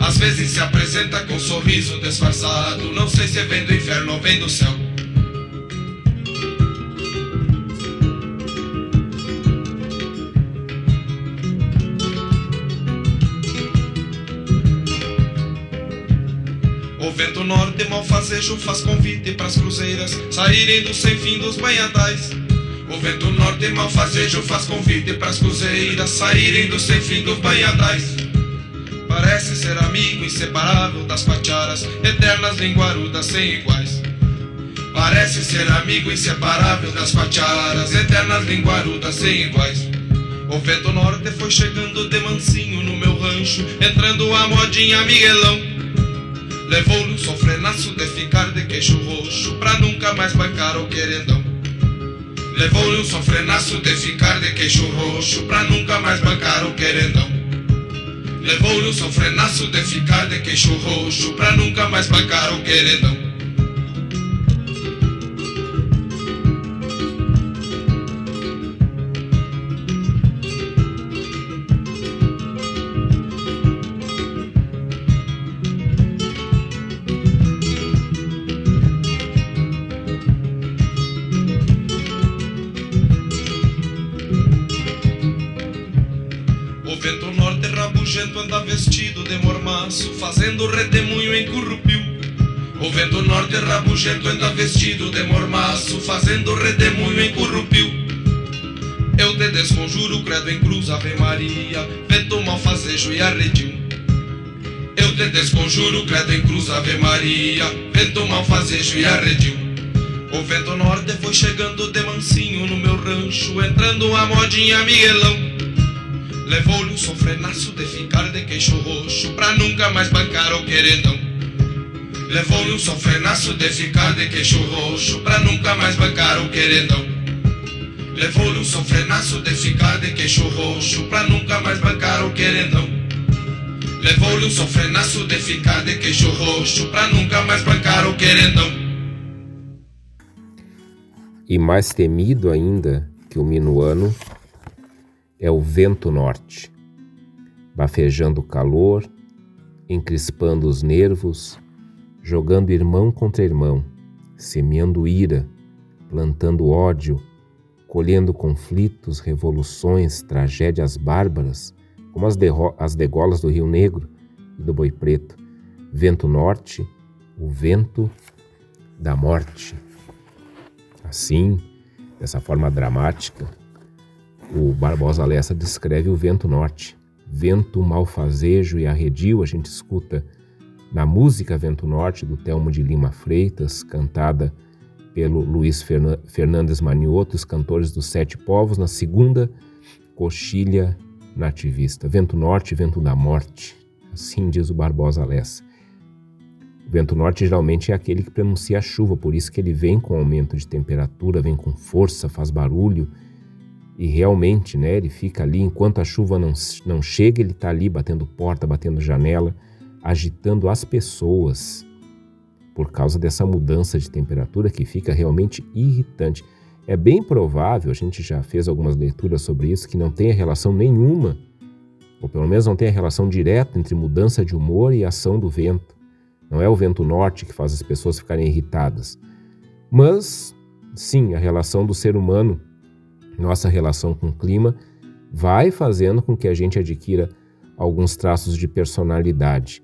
Às vezes se apresenta com um sorriso disfarçado. Não sei se vem do inferno ou vem do céu. O vento norte malfazejo faz convite pras cruzeiras saírem do sem fim dos banhadais. O vento norte malfazejo faz convite pras cruzeiras saírem do sem fim dos banhadais. Parece ser amigo inseparável das pacharas, eternas linguarudas sem iguais. Parece ser amigo inseparável das pacharas, eternas linguarudas sem iguais. O vento norte foi chegando de mansinho no meu rancho, entrando a modinha Miguelão. Levou-lhe um sofrenaço de ficar de queixo roxo, pra nunca mais bancar o querendão. Levou-lhe um sofrenaço de ficar de queixo roxo Pra nunca mais bancar o querendão. Levou-lhe um sofrenaço de ficar de queixo roxo Pra nunca mais bancar o querendão vestido de mormaço, fazendo redemoinho em currupiu. O vento norte rabugento anda vestido de mormaço, fazendo redemoinho em currupiu. Eu te desconjuro, credo em cruz, Ave Maria, vento malfazejo e arredio. Eu te desconjuro, credo em cruz, Ave Maria, vento malfazejo e arredio. O vento norte foi chegando de mansinho no meu rancho, entrando a modinha Miguelão. Levou-lhe um sofrenaço de ficar de queixo roxo Pra nunca mais bancar o querendão Levou-lhe um sofrenaço de ficar de queixo roxo Pra nunca mais bancar o querendão Levou-lhe um sofrenaço de ficar de queixo roxo Pra nunca mais bancar o querendão Levou-lhe um sofrenaço de ficar de queixo roxo Pra nunca mais bancar o querendão E mais temido ainda que o minuano é o vento norte, bafejando o calor, encrispando os nervos, jogando irmão contra irmão, semeando ira, plantando ódio, colhendo conflitos, revoluções, tragédias bárbaras, como as, as degolas do Rio Negro e do Boi Preto. Vento norte, o vento da morte. Assim, dessa forma dramática, o Barbosa Lessa descreve o vento norte. Vento malfazejo e arredio, a gente escuta na música Vento Norte, do Telmo de Lima Freitas, cantada pelo Luiz Fernandes Manioto, os cantores dos Sete Povos, na segunda coxilha nativista. Vento Norte, vento da morte, assim diz o Barbosa Lessa. O vento norte geralmente é aquele que pronuncia a chuva, por isso que ele vem com aumento de temperatura, vem com força, faz barulho e realmente, né, ele fica ali enquanto a chuva não, não chega, ele está ali batendo porta, batendo janela, agitando as pessoas por causa dessa mudança de temperatura que fica realmente irritante. É bem provável, a gente já fez algumas leituras sobre isso, que não tenha relação nenhuma, ou pelo menos não tenha relação direta entre mudança de humor e ação do vento. Não é o vento norte que faz as pessoas ficarem irritadas. Mas, sim, a relação do ser humano, nossa relação com o clima, vai fazendo com que a gente adquira alguns traços de personalidade.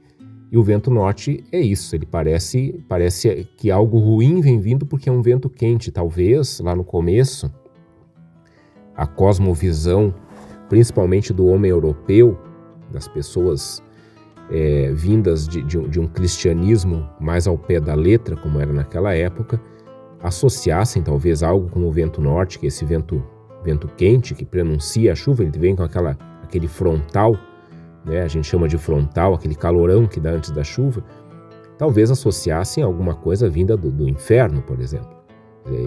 E o vento norte é isso, ele parece, parece que algo ruim vem vindo porque é um vento quente. Talvez lá no começo, a cosmovisão, principalmente do homem europeu, das pessoas é, vindas de, de, de um cristianismo mais ao pé da letra, como era naquela época, associassem talvez algo como o vento norte, que é esse vento, vento quente que prenuncia a chuva, ele vem com aquela, aquele frontal né, a gente chama de frontal, aquele calorão que dá antes da chuva, talvez associassem alguma coisa vinda do, do inferno, por exemplo.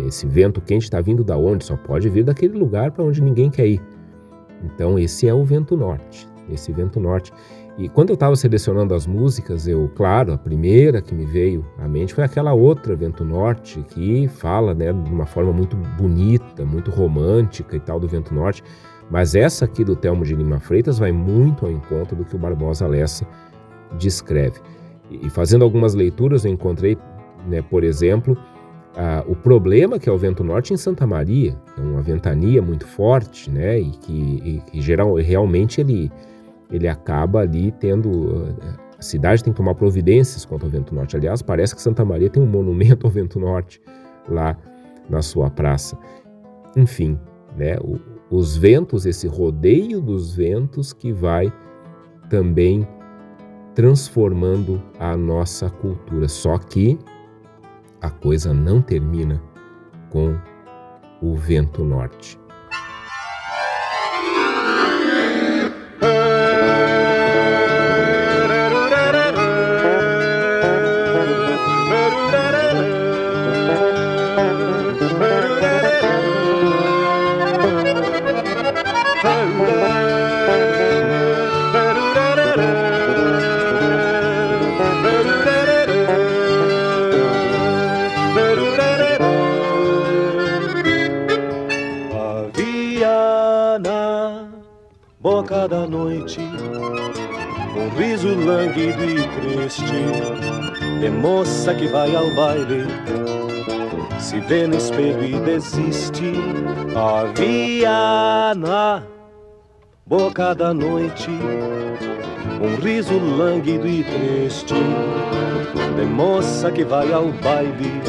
Esse vento quente está vindo da onde? Só pode vir daquele lugar para onde ninguém quer ir. Então esse é o vento norte, esse vento norte. E quando eu estava selecionando as músicas, eu, claro, a primeira que me veio à mente foi aquela outra, Vento Norte, que fala né, de uma forma muito bonita, muito romântica e tal do Vento Norte. Mas essa aqui do Telmo de Lima Freitas vai muito ao encontro do que o Barbosa Lessa descreve. E fazendo algumas leituras, eu encontrei, né, por exemplo, o problema que é o vento norte em Santa Maria, é uma ventania muito forte, né, e que, e, que geral, realmente ele, ele acaba ali tendo. A cidade tem que tomar providências contra o vento norte. Aliás, parece que Santa Maria tem um monumento ao vento norte lá na sua praça. Enfim, né, o, os ventos, esse rodeio dos ventos que vai também transformando a nossa cultura. Só que a coisa não termina com o vento norte. Lânguido e triste de moça que vai ao baile se vê no espelho e desiste. Havia na boca da noite um riso lânguido e triste de moça que vai ao baile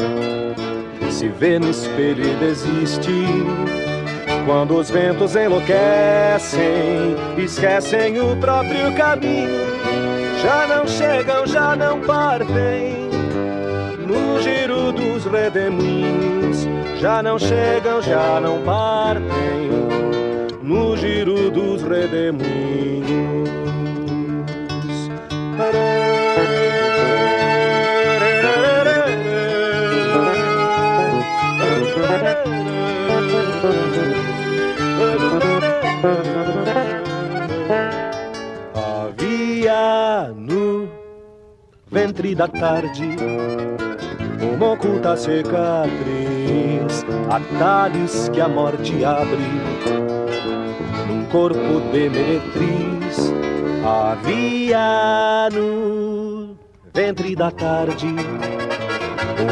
se vê no espelho e desiste quando os ventos enlouquecem, esquecem o próprio caminho já não chegam, já não partem no giro dos redemoinhos. Já não chegam, já não partem no giro dos redemoinhos. Ventre da tarde uma oculta cicatriz, atalhos que a morte abre num corpo de meretriz. Havia no ventre da tarde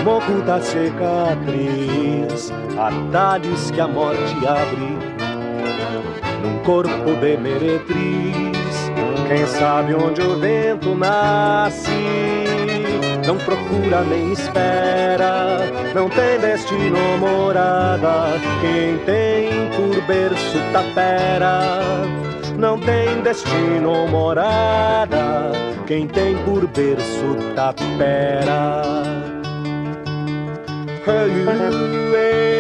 uma oculta cicatriz, atalhos que a morte abre num corpo de meretriz. Quem sabe onde o vento nasce, não procura nem espera, não tem destino morada. Quem tem por berço tapera, não tem destino morada. Quem tem por berço tapera. Hey,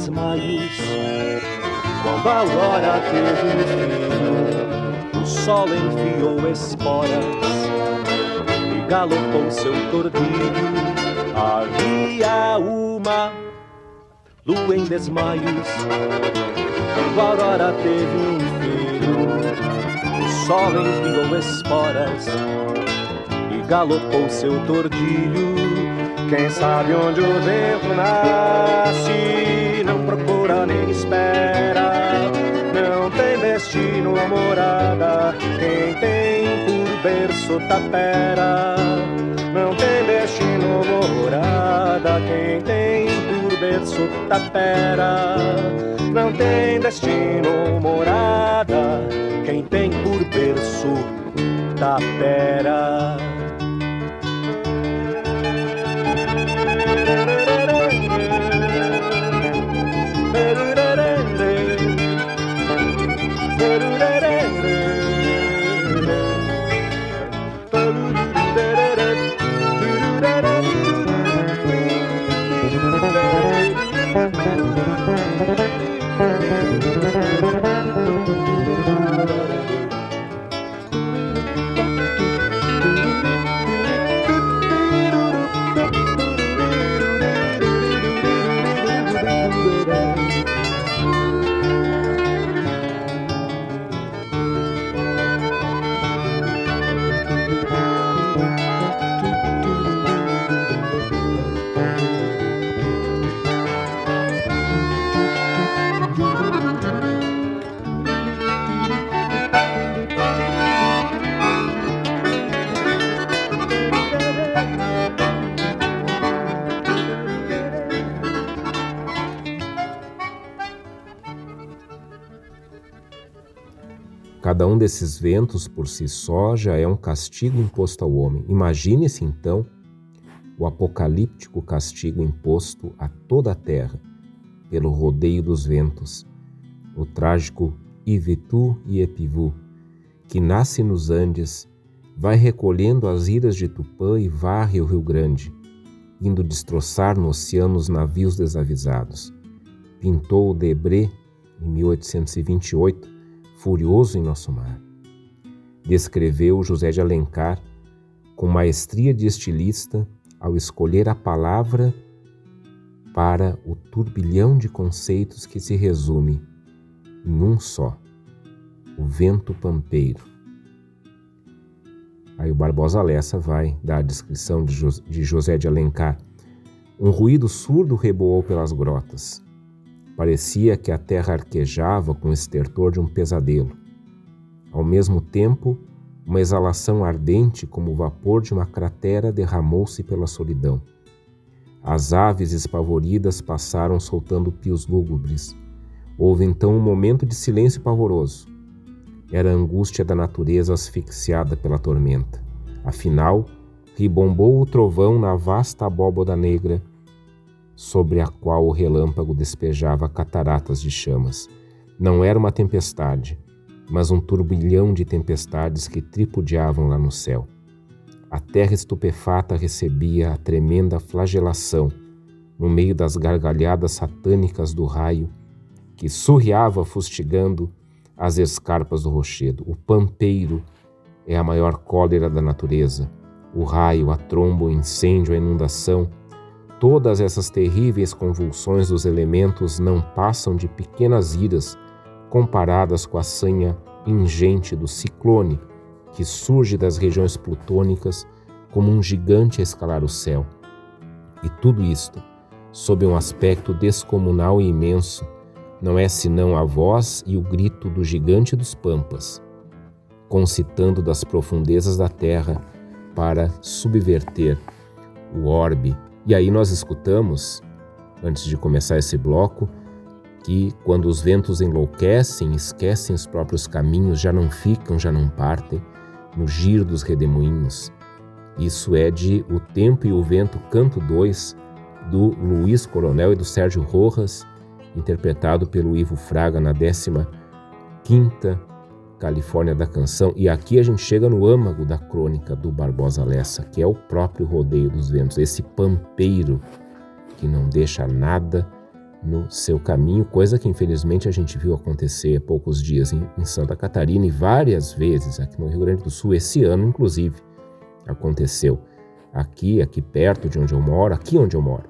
desmaios Quando a aurora teve fim, o sol enfiou esporas e galopou seu tordilho. Havia uma lua em desmaios. Quando a aurora teve um filho, o sol enviou esporas e galopou seu tordilho. Quem sabe onde o vento nasce, procura nem espera. Não tem destino ou morada, quem tem por berço tapera. Não tem destino ou morada, quem tem por berço tapera. Não tem destino ou morada, quem tem por berço tapera. Cada um desses ventos por si só já é um castigo imposto ao homem. Imagine-se então o apocalíptico castigo imposto a toda a terra pelo rodeio dos ventos, o trágico Ivitu e Epivu, que nasce nos Andes, vai recolhendo as iras de Tupã e varre o Rio Grande, indo destroçar no oceano os navios desavisados. Pintou o Debré, em 1828, furioso em nosso mar. Descreveu José de Alencar com maestria de estilista ao escolher a palavra para o turbilhão de conceitos que se resume em um só: o vento pampeiro. Aí o Barbosa Lessa vai dar a descrição de José de Alencar. Um ruído surdo reboou pelas grotas. Parecia que a terra arquejava com o estertor de um pesadelo. Ao mesmo tempo, uma exalação ardente como o vapor de uma cratera derramou-se pela solidão. As aves espavoridas passaram soltando pios lúgubres. Houve então um momento de silêncio pavoroso. Era a angústia da natureza asfixiada pela tormenta. Afinal, ribombou o trovão na vasta abóboda negra sobre a qual o relâmpago despejava cataratas de chamas. Não era uma tempestade, mas um turbilhão de tempestades que tripudiavam lá no céu. A terra estupefata recebia a tremenda flagelação no meio das gargalhadas satânicas do raio que surreava fustigando as escarpas do rochedo. O pampeiro é a maior cólera da natureza. O raio, a tromba, o incêndio, a inundação Todas essas terríveis convulsões dos elementos não passam de pequenas iras comparadas com a sanha ingente do ciclone que surge das regiões plutônicas como um gigante a escalar o céu. E tudo isto, sob um aspecto descomunal e imenso, não é senão a voz e o grito do gigante dos pampas, concitando das profundezas da terra para subverter o orbe e aí nós escutamos, antes de começar esse bloco, que quando os ventos enlouquecem, esquecem os próprios caminhos, já não ficam, já não partem, no giro dos redemoinhos. Isso é de O Tempo e o Vento, canto 2, do Luiz Coronel e do Sérgio Rojas, interpretado pelo Ivo Fraga na 15 quinta Califórnia da Canção, e aqui a gente chega no âmago da crônica do Barbosa Lessa, que é o próprio rodeio dos ventos, esse pampeiro que não deixa nada no seu caminho, coisa que infelizmente a gente viu acontecer há poucos dias em, em, Santa Catarina e várias vezes aqui no Rio Grande do Sul, esse ano inclusive aconteceu aqui, aqui perto de onde eu moro, aqui onde eu moro.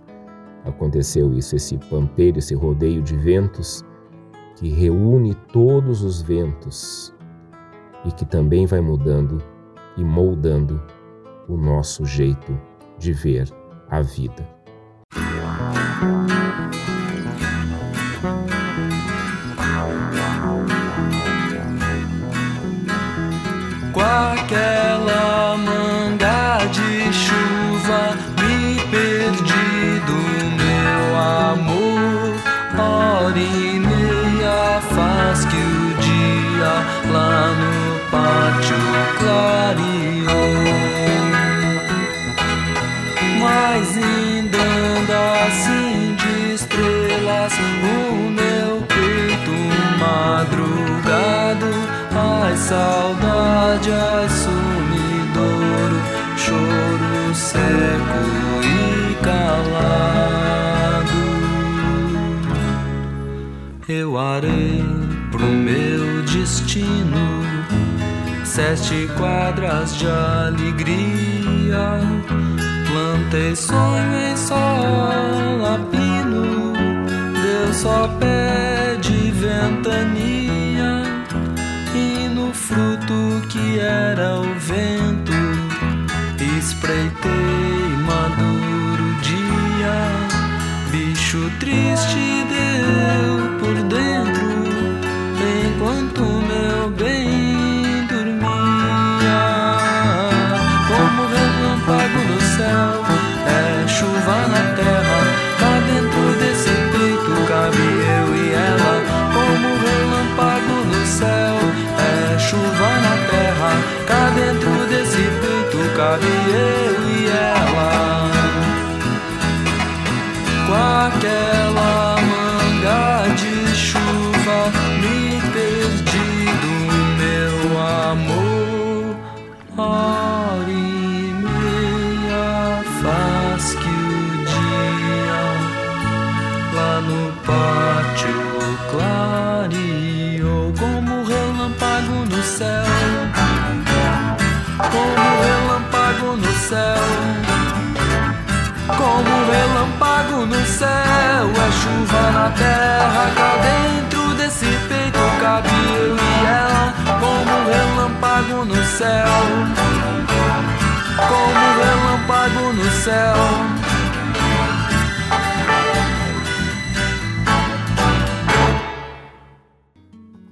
Aconteceu isso, esse pampeiro, esse rodeio de ventos que reúne todos os ventos e que também vai mudando e moldando o nosso jeito de ver a vida. Com aquela saudade, ai sumidouro, choro seco e calado. Eu arei pro meu destino sete quadras de alegria Plantei sonho em sol a pino, Deus só pede era o vento, espreitei maduro dia. Bicho triste cabe eu e ela. Com céu, como relâmpago no céu.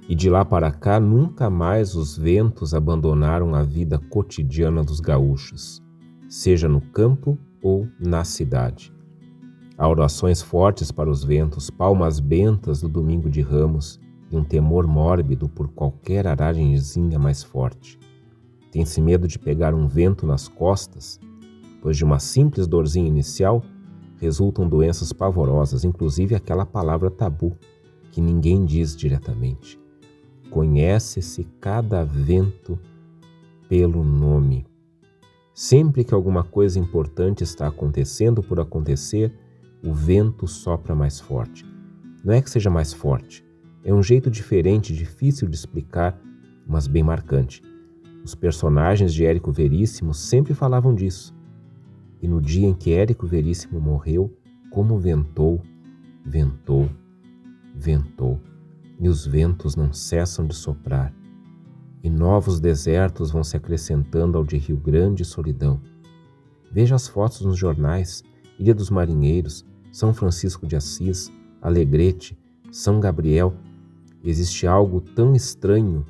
E de lá para cá, nunca mais os ventos abandonaram a vida cotidiana dos gaúchos, seja no campo ou na cidade. Há orações fortes para os ventos, palmas bentas do domingo de ramos e um temor mórbido por qualquer aragenzinha mais forte. Tem-se medo de pegar um vento nas costas, pois de uma simples dorzinha inicial resultam doenças pavorosas, inclusive aquela palavra tabu que ninguém diz diretamente. Conhece-se cada vento pelo nome. Sempre que alguma coisa importante está acontecendo por acontecer, o vento sopra mais forte. Não é que seja mais forte, é um jeito diferente, difícil de explicar, mas bem marcante. Os personagens de Érico Veríssimo sempre falavam disso. E no dia em que Érico Veríssimo morreu, como ventou, ventou, ventou, e os ventos não cessam de soprar e novos desertos vão se acrescentando ao de Rio Grande e solidão. Veja as fotos nos jornais: Ilha dos Marinheiros, São Francisco de Assis, Alegrete, São Gabriel. Existe algo tão estranho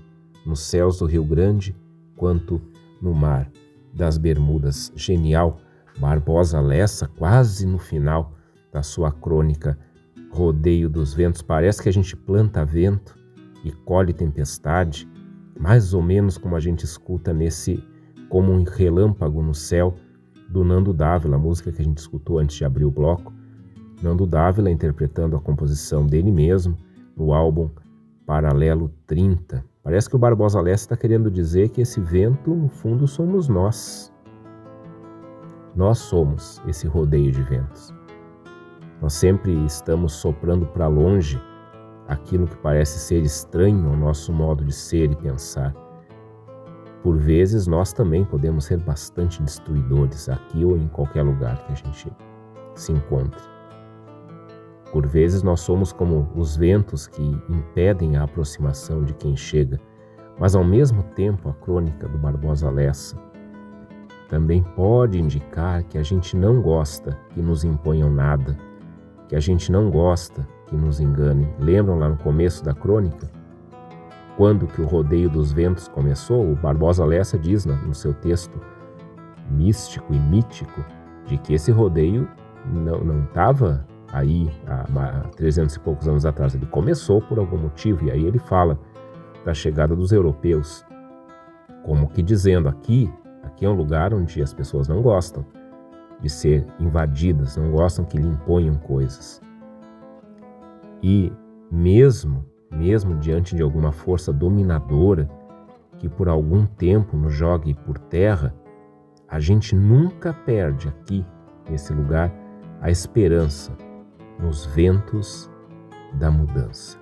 nos céus do Rio Grande quanto no mar das Bermudas. Genial, Barbosa Lessa, quase no final da sua crônica Rodeio dos Ventos. Parece que a gente planta vento e colhe tempestade mais ou menos como a gente escuta nesse como um relâmpago no céu do Nando Dávila, música que a gente escutou antes de abrir o bloco. Nando Dávila interpretando a composição dele mesmo no álbum Paralelo 30. Parece que o Barbosa Leste está querendo dizer que esse vento, no fundo, somos nós. Nós somos esse rodeio de ventos. Nós sempre estamos soprando para longe aquilo que parece ser estranho ao nosso modo de ser e pensar. Por vezes, nós também podemos ser bastante destruidores, aqui ou em qualquer lugar que a gente se encontre. Por vezes, nós somos como os ventos que impedem a aproximação de quem chega, mas ao mesmo tempo, a crônica do Barbosa Lessa também pode indicar que a gente não gosta que nos imponham nada, que a gente não gosta que nos engane. Lembram lá no começo da crônica? Quando que o rodeio dos ventos começou, o Barbosa Lessa diz no seu texto místico e mítico de que esse rodeio não estava aí há 300 e poucos anos atrás. Ele começou por algum motivo e aí ele fala da chegada dos europeus, como que dizendo aqui Aqui é um lugar onde as pessoas não gostam de ser invadidas, não gostam que lhe imponham coisas. E mesmo, mesmo diante de alguma força dominadora que por algum tempo nos jogue por terra, a gente nunca perde aqui, nesse lugar, a esperança nos ventos da mudança.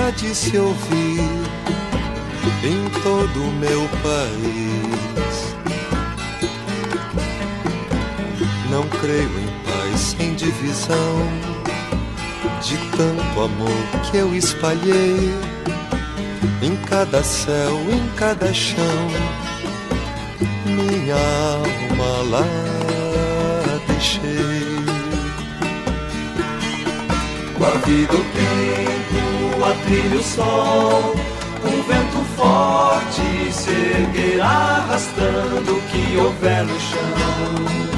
Há de se ouvir em todo o meu país. Não creio em paz sem divisão, de tanto amor que eu espalhei em cada céu, em cada chão minha alma lá deixei. Com a vida, o tempo, a trilha, o sol, um vento forte se arrastando o que houver no chão.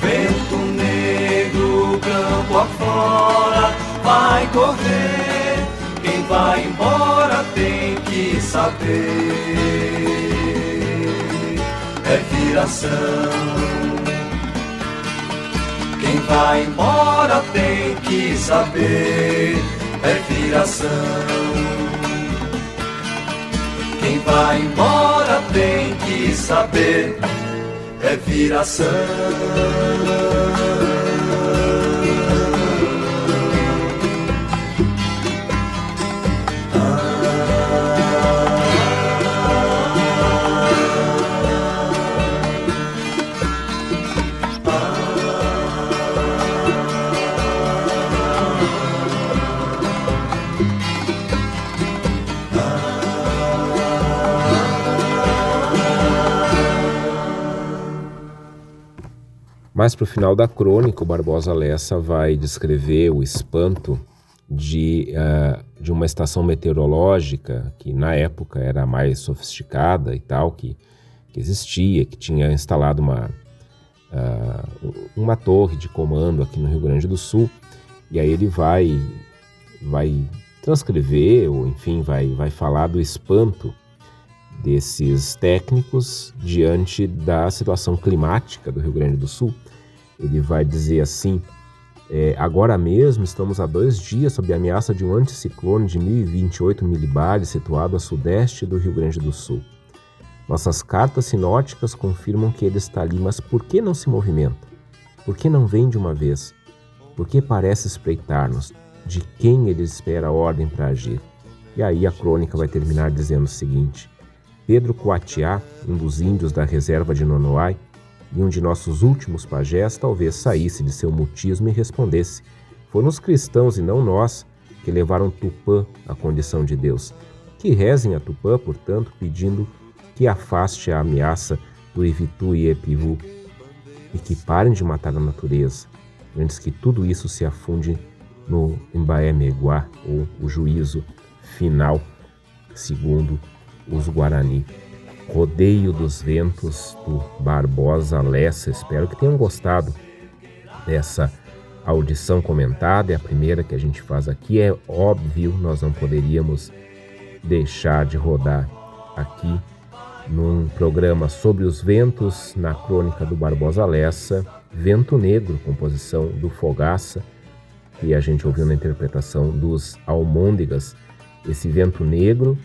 Vento negro, campo afora, vai correr. Quem vai embora tem que saber é viração. Quem vai embora tem que saber, viração. Quem vai embora tem que saber, é viração. Mais para o final da crônica, o Barbosa Lessa vai descrever o espanto de, uh, de uma estação meteorológica que na época era mais sofisticada e tal, que, que existia, que tinha instalado uma, uh, uma torre de comando aqui no Rio Grande do Sul. E aí ele vai, vai transcrever, ou enfim, vai, vai falar do espanto desses técnicos diante da situação climática do Rio Grande do Sul. Ele vai dizer assim: é, agora mesmo estamos há dois dias sob a ameaça de um anticiclone de 1028 milibares situado a sudeste do Rio Grande do Sul. Nossas cartas sinóticas confirmam que ele está ali, mas por que não se movimenta? Por que não vem de uma vez? Por que parece espreitar-nos? De quem ele espera a ordem para agir? E aí a crônica vai terminar dizendo o seguinte: Pedro Coatiá, um dos índios da reserva de Nonoai, e um de nossos últimos pajés talvez saísse de seu mutismo e respondesse: Foram os cristãos e não nós que levaram Tupã à condição de Deus. Que rezem a Tupã, portanto, pedindo que afaste a ameaça do Evitu e Epivu e que parem de matar a natureza, antes que tudo isso se afunde no Embaé Meguá, ou o juízo final, segundo os Guarani. Rodeio dos Ventos do Barbosa Lessa. Espero que tenham gostado dessa audição comentada. É a primeira que a gente faz aqui. É óbvio, nós não poderíamos deixar de rodar aqui num programa sobre os ventos, na crônica do Barbosa Lessa, Vento Negro, composição do Fogaça, que a gente ouviu na interpretação dos Almôndegas. Esse vento negro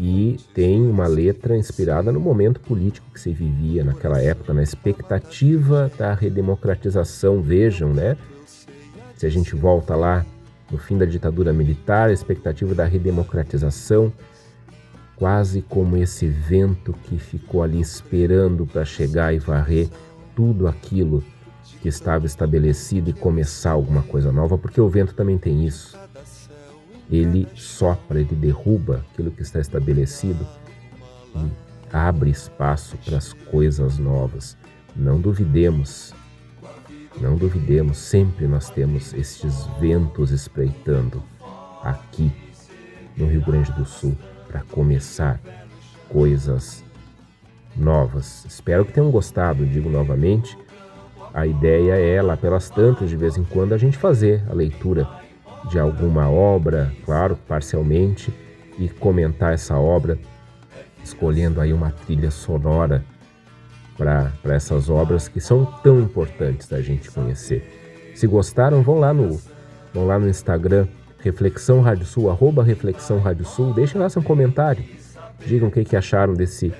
que tem uma letra inspirada no momento político que se vivia naquela época, na expectativa da redemocratização. Vejam, né? Se a gente volta lá no fim da ditadura militar, a expectativa da redemocratização, quase como esse vento que ficou ali esperando para chegar e varrer tudo aquilo que estava estabelecido e começar alguma coisa nova, porque o vento também tem isso ele sopra, ele derruba aquilo que está estabelecido e abre espaço para as coisas novas. Não duvidemos, não duvidemos, sempre nós temos estes ventos espreitando aqui no Rio Grande do Sul para começar coisas novas. Espero que tenham gostado, digo novamente. A ideia é lá pelas tantas, de vez em quando, a gente fazer a leitura de alguma obra, claro, parcialmente, e comentar essa obra, escolhendo aí uma trilha sonora para essas obras que são tão importantes da gente conhecer. Se gostaram, vão lá no, vão lá no Instagram, Reflexão Rádio Sul, arroba Reflexão Rádio Sul, deixem lá seu comentário, digam o que, que acharam desse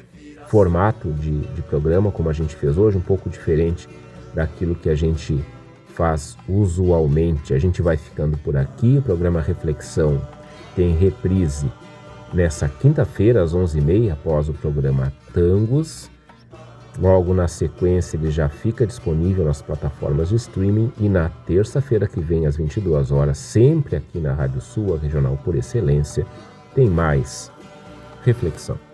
formato de, de programa, como a gente fez hoje, um pouco diferente daquilo que a gente faz usualmente. A gente vai ficando por aqui. O programa Reflexão tem reprise nessa quinta-feira, às 11h30, após o programa Tangos. Logo na sequência, ele já fica disponível nas plataformas de streaming. E na terça-feira que vem, às 22 horas, sempre aqui na Rádio Sul, a regional por excelência, tem mais reflexão.